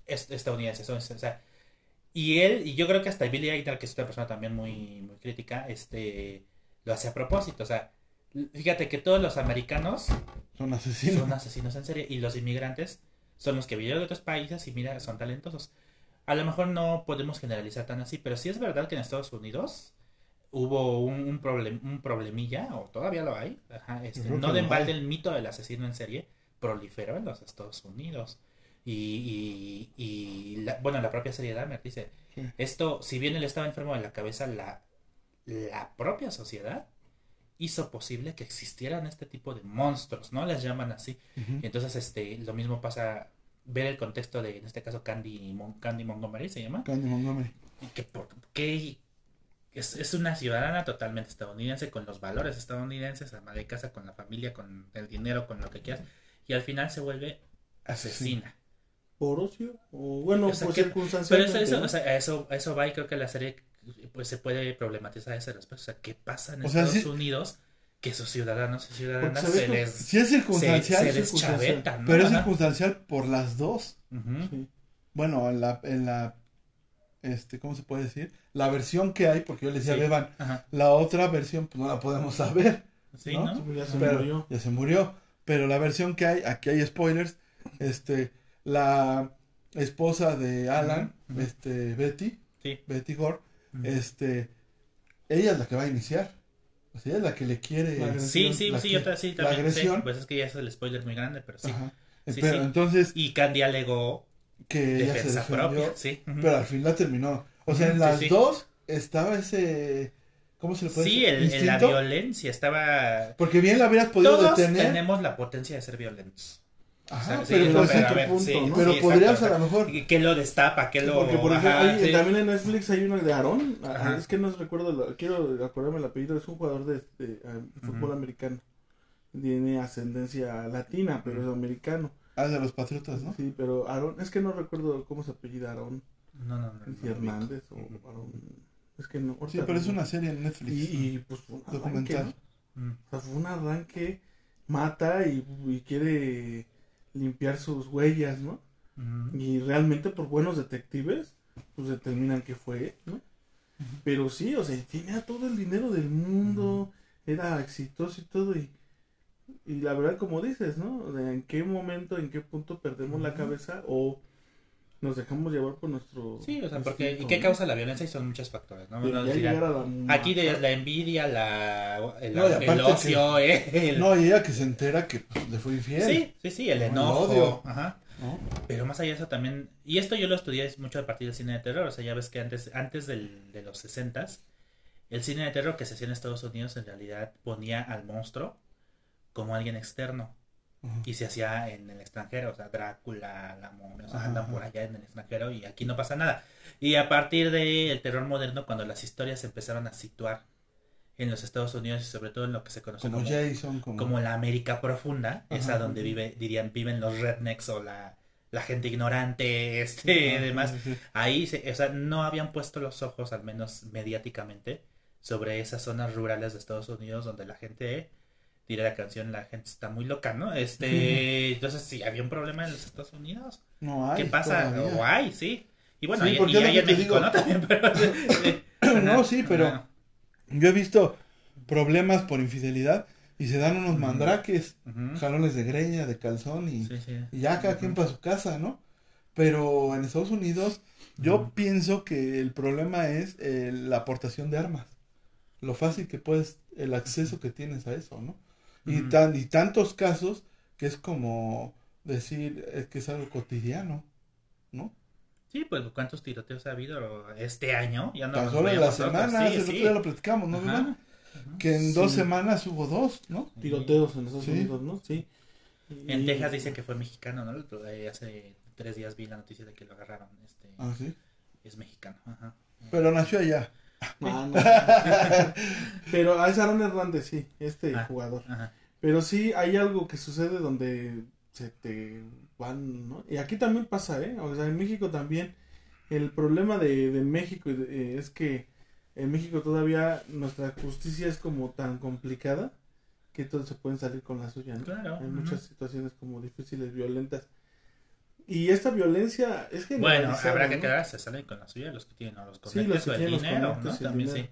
"Es- estadounidense, son- o sea, y él, y yo creo que hasta Billy Eichner, que es una persona también muy, muy crítica, este, lo hace a propósito, o sea, fíjate que todos los americanos Son asesinos. son asesinos en serie y los inmigrantes son los que vinieron de otros países y mira, son talentosos. A lo mejor no podemos generalizar tan así, pero sí es verdad que en Estados Unidos hubo un, un, problem- un problemilla, o todavía lo hay, ajá, este, no de embalde el mito del asesino en serie proliferó en los Estados Unidos. Y, y, y la- bueno, la propia serie Dahmer dice, Sí. esto, si bien él estaba enfermo de la cabeza, la, la propia sociedad hizo posible que existieran este tipo de monstruos, ¿no? Les llaman así. Y entonces, este, lo mismo pasa, ver el contexto de, en este caso, Candy, Mon- Candy Montgomery se llama, Candy Montgomery. y que por qué es, es una ciudadana totalmente estadounidense, con los valores estadounidenses, ama de casa, con la familia, con el dinero, con lo que quieras, y al final se vuelve asesina. ¿Por ocio? O bueno, O sea, por que- circunstancias. Pero eso, eso, o sea, eso, eso va y creo que la serie pues se puede problematizar ese respecto. O sea, ¿qué pasa en O sea, Estados sí- Unidos que sus ciudadanos y ciudadanas se les, Si es se, circunstancial, se sí, deschavetan, ¿no? pero es circunstancial por las dos. Sí. Bueno, en la, en la, este, ¿cómo se puede decir? La versión que hay, porque yo le decía Sí. a Beban, Ajá. la otra versión, pues no la podemos saber. Sí, ¿no? pues ya se Pero- murió. Ya se murió. Pero la versión que hay, aquí hay spoilers, este, la esposa de Alan, este, Betty, Sí. Betty Gore, Este, ella es la que va a iniciar. O sea, ella es la que le quiere. La Sí, sí, la sí, que- yo sí, la también. sí. agresión. Pues es que ya es el spoiler muy grande, pero sí. Ajá. Sí, pero sí. entonces, Y Candy alegó que ella se defensa defendió, propia, sí. Pero al fin la terminó. O sea, en las sí, sí. dos estaba ese, ¿cómo se le puede Sí, decir? el, en la violencia estaba... Porque bien la hubieras podido Todos detener. tenemos la potencia de ser violentos. Ajá, O sea, sí, pero, no, pues, punto, sí, ¿no? pero sí, podrías exacto, a lo mejor. ¿Qué lo destapa? ¿Qué lo...? Porque, por ejemplo, ajá, hay- sí. también en Netflix hay uno de Aarón. Es que no recuerdo, la- quiero acordarme el apellido. Es un jugador de, de, ah, fútbol americano. Tiene ascendencia latina, pero es americano. Ah, de los patriotas, ¿no? Sí, pero Aarón, es que no recuerdo cómo se apellida Aarón. No, no, no. no, Si no, Hernández o. Aarón. Es que no. Sí, pero es una serie en Netflix. Y, y, pues fue un arranque. Mm. O sea, fue un arranque, mata y, y quiere limpiar sus huellas, ¿no? Y realmente por buenos detectives, pues determinan que fue, ¿no? Pero sí, o sea, tenía todo el dinero del mundo, era exitoso y todo, y, y la verdad, como dices, ¿no? O sea, ¿En qué momento, en qué punto perdemos la cabeza o nos dejamos llevar por nuestro... Sí, o sea, porque ¿y qué ¿no? causa la violencia? Y son muchos factores, ¿no? La Aquí de la envidia, la, el, No, el ocio, eh, el- No, y ella que se entera que pues, le fue infiel. Sí, sí, sí, el No, el enojo. odio. Ajá. ¿no? Pero más allá de eso también, y esto yo lo estudié mucho a partir del cine de terror, o sea, ya ves que antes, antes del, de los 60 el cine de terror que se hacía en Estados Unidos en realidad ponía al monstruo como alguien externo Y se hacía en el extranjero, o sea, Drácula, la momia, o sea, andan por allá en el extranjero y aquí no pasa nada. Y a partir del terror moderno, cuando las historias se empezaron a situar en los Estados Unidos y sobre todo en lo que se conoce Como como, Jason, como... como la América profunda, Ajá. esa donde vive, dirían, viven los rednecks o la, la gente ignorante, este, Ajá, demás. sí. Ahí, se, o sea, no habían puesto los ojos, al menos mediáticamente, sobre esas zonas rurales de Estados Unidos donde la gente, diré la canción, la gente está muy loca, ¿no? Este, entonces sí, había un problema en los Estados Unidos. No hay ¿Qué pasa? todavía. O hay, sí. Y bueno, Sí, y, y hay en México, digo. ¿no? También, pero... sí. No, sí, pero- Ajá. Yo he visto problemas por infidelidad y se dan unos mandraques, jalones de greña, de calzón y, Sí, sí. y ya cada quien para su casa, ¿no? Pero en Estados Unidos yo pienso que el problema es eh, la aportación de armas. Lo fácil que puedes, el acceso que tienes a eso, ¿no? Y, tan, y tantos casos que es como decir eh, que es algo cotidiano, ¿no? Sí, pues cuántos tiroteos ha habido este año. Ya no Tan solo en la semana, Sí, sí. ya lo platicamos, ¿no? Ajá. verdad? Ajá. Que en dos Sí. semanas hubo dos, ¿no? Tiroteos en Estados Sí. Unidos, ¿no? Sí. En Y- Texas dice que fue mexicano, ¿no? Hace tres días vi la noticia de que lo agarraron. Este, Ah, sí. Es mexicano. Ajá. Pero nació allá. Ah, no. Pero a ese Aaron Hernández, sí, este Ah. jugador. Ajá. Pero sí hay algo que sucede donde se te van, ¿no? Y aquí también pasa, ¿eh? O sea, en México también. El problema de, de México eh, es que en México todavía nuestra justicia es como tan complicada que todos se pueden salir con la suya, ¿no? Claro, Hay ujú. muchas situaciones como difíciles, violentas. Y esta violencia es que Bueno, habrá que quedar, se salen con la suya los que tienen o los Sí, conectes los que o el tienen los dinero, conectes ¿no? el También dinero. sí.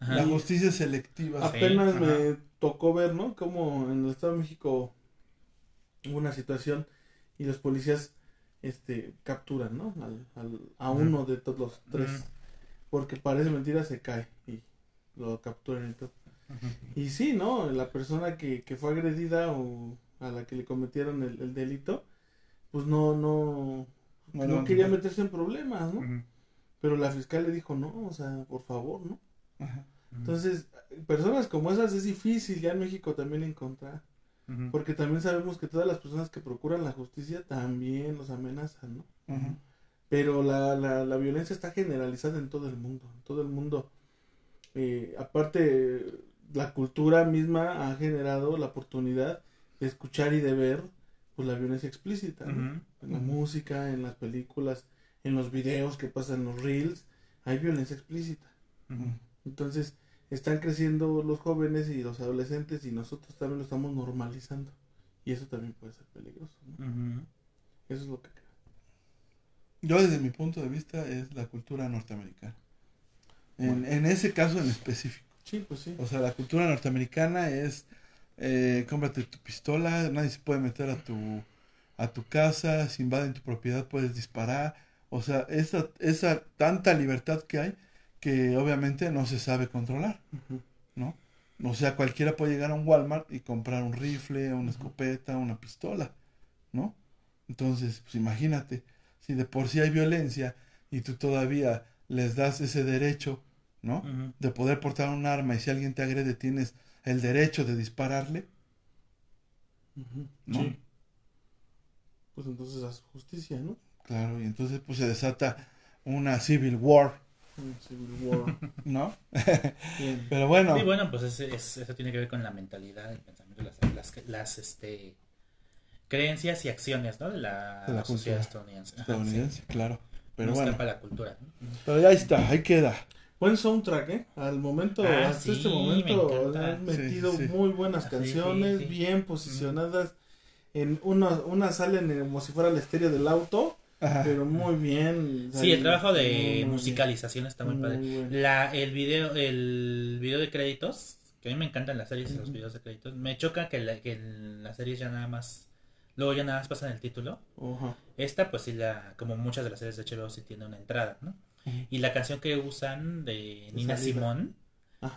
Ajá. La justicia selectiva. Apenas ajá. me tocó ver, ¿no? Como en el Estado de México hubo una situación y los policías este capturan, ¿no? Al, al- a uno de todos los tres. Ujú. Porque parece mentira, se cae y lo capturan y todo. Y sí, ¿no? La persona que, que fue agredida o a la que le cometieron el, el delito, pues no, no, no, no, quería meterse en problemas, ¿no? Pero la fiscal le dijo, no, o sea, por favor, ¿no? Ajá. Entonces, personas como esas es difícil ya en México también encontrar. Porque también sabemos que todas las personas que procuran la justicia también los amenazan, ¿no? Pero la, la, la violencia está generalizada en todo el mundo. En todo el mundo. Eh, aparte, la cultura misma ha generado la oportunidad de escuchar y de ver pues, la violencia explícita. ¿no? En la música, en las películas, en los videos que pasan en los reels, hay violencia explícita. Entonces, están creciendo los jóvenes y los adolescentes y nosotros también lo estamos normalizando. Y eso también puede ser peligroso. ¿no? Eso es lo que creo. Yo desde mi punto de vista es la cultura norteamericana. En, en ese caso en específico. Sí, pues sí. O sea, la cultura norteamericana es eh, cómprate tu pistola, nadie se puede meter a tu a tu casa, si invaden tu propiedad puedes disparar. O sea, esa, esa tanta libertad que hay que obviamente no se sabe controlar. ¿no? O sea, cualquiera puede llegar a un Walmart y comprar un rifle, una escopeta, una pistola, ¿no? Entonces, pues imagínate, si de por sí hay violencia y tú todavía les das ese derecho, ¿no? De poder portar un arma y si alguien te agrede tienes el derecho de dispararle. ¿no? Sí. Pues entonces haz justicia, ¿no? Claro, y entonces pues se desata una civil war, Civil War. ¿no? Bien. Pero bueno, Sí, bueno, pues ese- es- eso tiene que ver con la mentalidad, el pensamiento, las, las, las, este, creencias y acciones, ¿no? De la, De la sociedad cultura estadounidense. Ajá, estadounidense, sí. claro. Pero no bueno, escapa la cultura. ¿no? pero ya está, ahí queda. Buen soundtrack, ¿eh? Al momento, Ah, hasta sí, este me momento han metido Sí, muy buenas Ah, sí, canciones, sí, sí. bien posicionadas. En una, una salen en- como si fuera el estéreo del auto Ajá. pero muy bien. Sí, el trabajo de Muy, muy musicalización está muy Muy padre. bueno. La, el video, el video de créditos, que a mí me encantan las series y los videos de créditos. Me choca que, la, que en las series ya nada más, luego ya nada más pasan el título. Esta, pues sí, la, como muchas de las series de HBO, sí tiene una entrada, ¿no? Y la canción que usan de Nina. Simón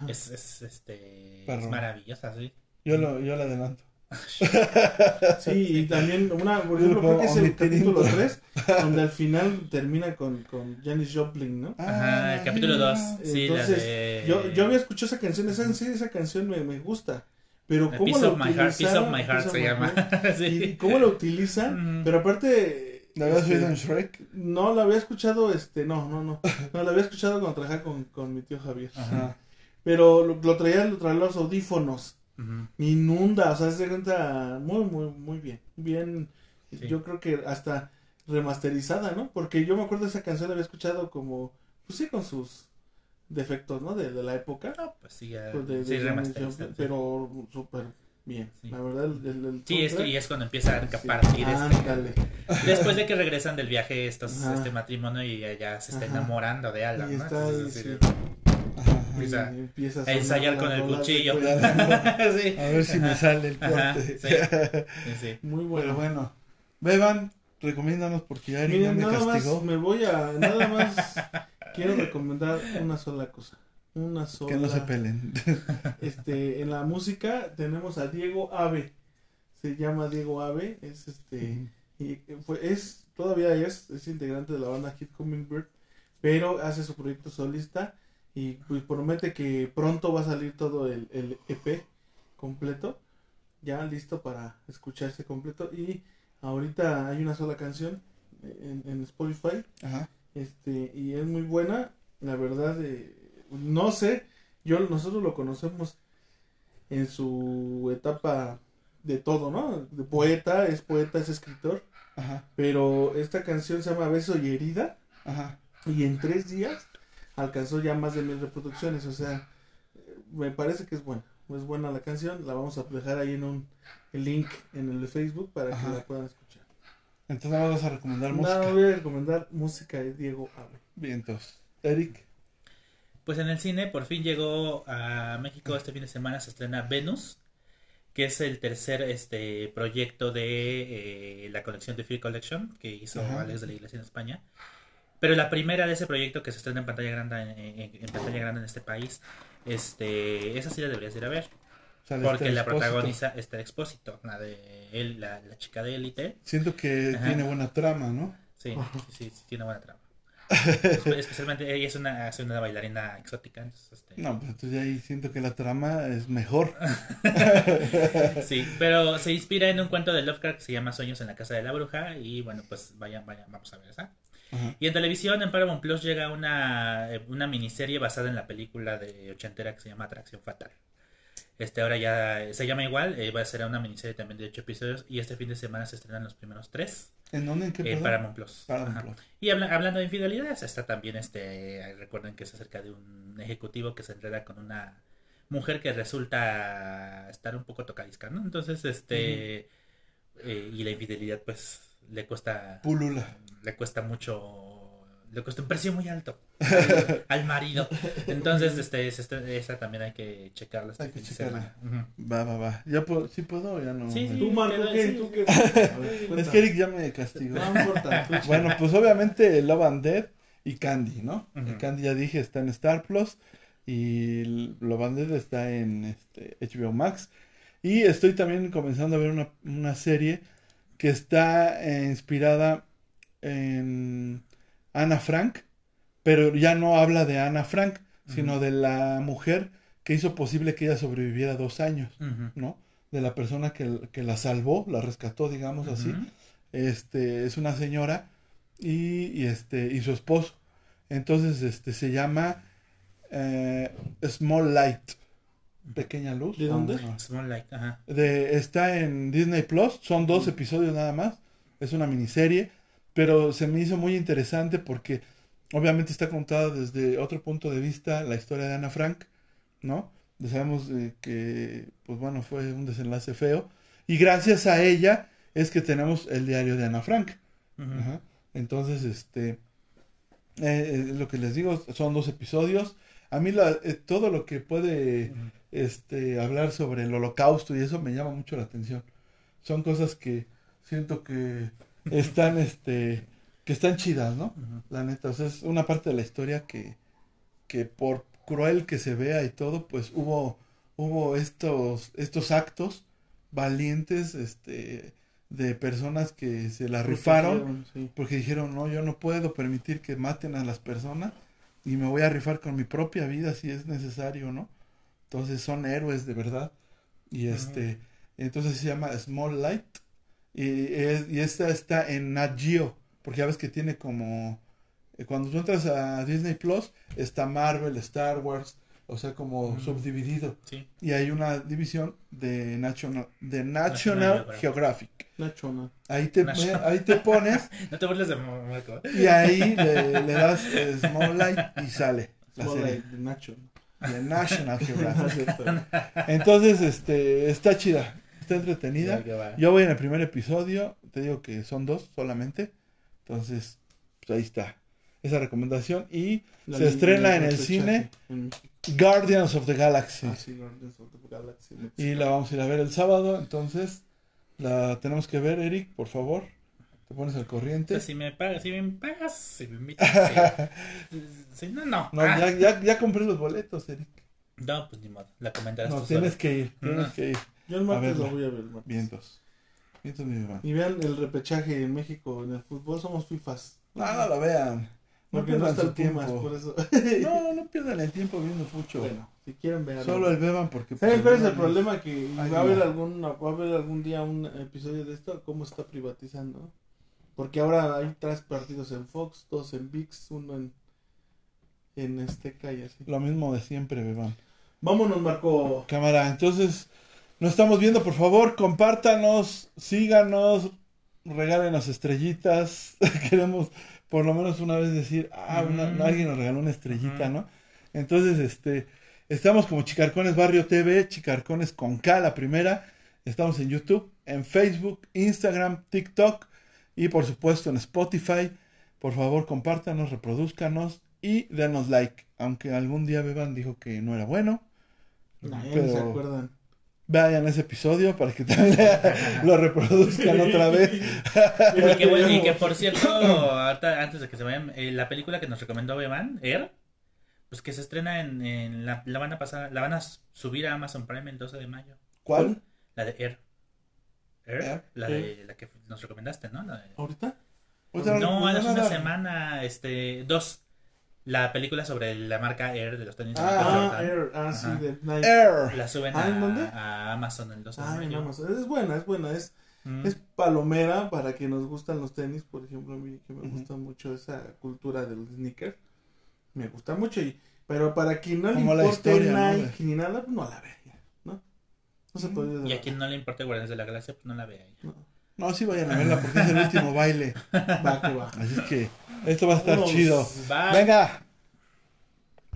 es, es, este, es maravillosa, sí. Yo lo, yo lo adelanto. Sí, y también una, por ejemplo, creo que es el capítulo intro. 3, donde al final termina con, con Janis Joplin, ¿no? Ajá, el capítulo 2. Sí, la Entonces, de... Yo, yo había escuchado esa canción, esa, sí, esa canción me, me gusta, pero cómo Piece la of My Heart, Piece of My Heart se llama. Sí. cómo la utilizan, pero aparte... ¿La habías este, oído en Shrek? No, la había escuchado, este, no, no, no, no, la había escuchado cuando trabajaba con, con mi tío Javier, Ajá. pero lo, lo traía, lo traía los audífonos, Ujú. inunda, o sea, se cuenta muy, muy, muy bien. Bien, Sí. yo creo que hasta remasterizada, ¿no? Porque yo me acuerdo de esa canción, la había escuchado como, pues sí, con sus defectos, ¿no? De, de la época. No, pues sí, ya. pues, de- de sí, Joplin, sí. pero súper bien. Sí. La verdad, el, el, el Sí, es que, soundtrack, y es cuando empieza a sí. compartir este. Después de que regresan del viaje estos, Ajá. este matrimonio y ella se está Ajá. enamorando de Alan, Y ¿no? está ahí, Entonces, sí. Empieza Y empieza a sonar ensayar con el cuchillo. Sí. A ver si me sale el Ajá, corte. sí. Sí, sí. Muy Pero bueno. bueno, beban, recomiéndanos porque ya Miren, me nada más castigó. me voy a, nada más quiero recomendar una sola cosa. Una sola. Que no se peleen. Este, en la música tenemos a Diego Ave. Se llama Diego Ave, es este y fue es todavía es es integrante de la banda Hit Hummingbird, pero hace su proyecto solista y pues promete que pronto va a salir todo el, el EP completo, ya listo para escucharse completo y ahorita hay una sola canción en, en Spotify Ajá. este y es muy buena la verdad eh, no sé yo nosotros lo conocemos en su etapa de todo no de poeta es poeta es escritor Ajá. pero esta canción se llama Beso y Herida Ajá. y en tres días alcanzó ya más de mil reproducciones o sea eh, me parece que es buena es buena la canción la vamos a dejar ahí en un el link en el de Facebook para Ajá. que la puedan escuchar Entonces vamos a recomendar música. voy a recomendar música de Diego Ave Bien, entonces. Eric. Pues en el cine por fin llegó a México este fin de semana se estrena Venus, que es el tercer este proyecto de eh, la colección de Free Collection que hizo Ajá. Alex de la Iglesia en España. Pero la primera de ese proyecto que se estrena en pantalla grande en, en- en pantalla grande en este país, este, esa sí la deberías ir a ver, porque la Expósito. protagoniza Esther Expósito, la de él, la, la chica de élite. Siento que Ajá. tiene buena trama, ¿no? Sí, sí, sí, sí, tiene buena trama. Espe- Especialmente ella es una, es una bailarina exótica, entonces, este, No, pues entonces ahí siento que la trama es mejor. Sí, pero se inspira en un cuento de Lovecraft que se llama Sueños en la casa de la bruja y bueno, pues vayan, vayan, vamos a ver esa. Ajá. Y en televisión, en Paramount Plus llega una, eh, una miniserie basada en la película de ochentera que se llama Atracción Fatal. Este ahora ya eh, se llama igual, eh, va a ser una miniserie también de ocho episodios y este fin de semana se estrenan los primeros tres ¿En dónde? ¿En qué? perdón? Paramount Plus. Paramount Ajá. Plus. Y habla- hablando de infidelidades, está también este, recuerden que es acerca de un ejecutivo que se enreda con una mujer que resulta estar un poco tocadisca, ¿no? Entonces, este, eh, y la infidelidad pues le cuesta, Pulula. le cuesta mucho, le cuesta un precio muy alto al, al marido. Entonces, este, es- este- esta también hay que checarla este Hay que checarla. Va, va, va. ¿Ya puedo? ¿Sí puedo o ya no? Sí, sí. ¿Tú, Marco, qué? sí. ¿Tú qué? Ver, Es que Eric ya me castigó. No importa. Bueno, pues obviamente Love and Dead y Candy, ¿no? Candy ya dije está en Star Plus y Love and Dead está en este, HBO Max. Y estoy también comenzando a ver una, una serie que está eh, inspirada en Ana Frank, pero ya no habla de Ana Frank, sino de la mujer que hizo posible que ella sobreviviera dos años. ¿no? De la persona que, que la salvó, la rescató, digamos así este es una señora y, y, este y su esposo entonces este se llama eh, Small Light pequeña luz ¿De dónde? No, no. Small Light, ajá. De- está en Disney Plus son dos episodios nada más es una miniserie pero se me hizo muy interesante porque obviamente está contada desde otro punto de vista la historia de Ana Frank no Ya sabemos eh, que pues bueno fue un desenlace feo y gracias a ella es que tenemos el diario de Ana Frank. Ajá. Entonces, este, eh, eh, lo que les digo son dos episodios. A mí la, eh, todo lo que puede este, hablar sobre el holocausto y eso me llama mucho la atención. Son cosas que siento que están, este, que están chidas, ¿no? La neta, o sea, es una parte de la historia que, que por cruel que se vea y todo, pues hubo, hubo estos, estos actos valientes, este, de personas que se la rifaron Sí. porque dijeron, no, yo no puedo permitir que maten a las personas y me voy a rifar con mi propia vida si es necesario, ¿no? Entonces son héroes de verdad. Y este, entonces se llama Small Light. Y, es- y esta está en Nat Geo, porque ya ves que tiene como, eh, cuando tú entras a Disney Plus, está Marvel, Star Wars, o sea, como Ujú. subdividido. Sí. Y hay una división de National, de National National Geographic. Ahí te, National. ahí te pones No te burles de Marco. ¿eh? y ahí le, le das Small Light y sale la Small serie Light de National Geographic. Entonces, este, está chida, está entretenida. Yo voy en el primer episodio, te digo que son dos solamente. Entonces, pues ahí está. Esa recomendación. Y La Se línea estrena en el cine. en México. Guardians of the Galaxy. Ah, sí, Guardians of the Galaxy. Y la vamos a ir a ver el sábado. Entonces, la tenemos que ver, Eric, por favor. Te pones al corriente. sea, si me pagas, si me pagas, si me invitas. Si no, no. No, Ah. ya, ya, ya compré los boletos, Eric. No, pues ni modo. La comentarás No, tú tienes solo. que ir, tienes No. que ir. Yo el martes lo voy a ver. el martes. Vientos. Vientos, mi hermano. Y vean el repechaje en México en el fútbol. Somos FIFAs. No, no lo vean. No Porque no está Pumas, tiempo. por eso. No, no pierdan el tiempo viendo fucho. bueno, si quieren ver. Solo el beban porque... ¿Saben cuál es el problema? Que Ay, va a haber algún, va a haber algún día un episodio de esto, cómo está privatizando. Porque ahora hay tres partidos en Fox, dos en VIX, uno en, en Azteca y así. Lo mismo de siempre, beban. Vámonos, Marco. Cámara, entonces nos estamos viendo, por favor, compártanos, síganos, regálenos estrellitas. Queremos por lo menos una vez decir, ah, una- alguien nos regaló una estrellita. ¿no? Entonces, este, estamos como Chicarcones Barrio TV, Chicarcones con K, la primera. Estamos en YouTube, en Facebook, Instagram, TikTok y por supuesto en Spotify. Por favor, compártanos, reproduzcanos y denos like. Aunque algún día Beban dijo que no era bueno. Pero- se acuerdan. Vayan ese episodio para que también lo reproduzcan otra vez. Y que, bueno, y que por cierto, ahorita, antes de que se vayan, eh, la película que nos recomendó Beban, Air, pues que se estrena en, en la, la van a pasar, la van a subir a Amazon Prime el 12 de mayo. ¿Cuál? La de Air. Air, Air. la de la que nos recomendaste, ¿no? La de- ¿Ahorita? No, hace una semana, este, dos. La película sobre la marca Air de los tenis. Ah, Ah. Air, ah, sí, de Nike. Air. La suben Ah, ¿en a, dónde? a Amazon 12 de Ah, en. Amazon. Es buena, es buena. Es, Mm. es palomera para que nos gustan los tenis. Por ejemplo, a mí que me Ujú. gusta mucho esa cultura del sneaker. Me gusta mucho. y Pero para quien no le Como la importe historia, ¿no? Nike ni nada, pues no la vea. ya, ¿no? No se Ujú. puede Y a quien no le importa Guardianes de la Galaxia, pues no la vea ahí. No. No, sí vayan a verla porque es el último baile. Va que va. Así es que esto va a estar chido. Venga,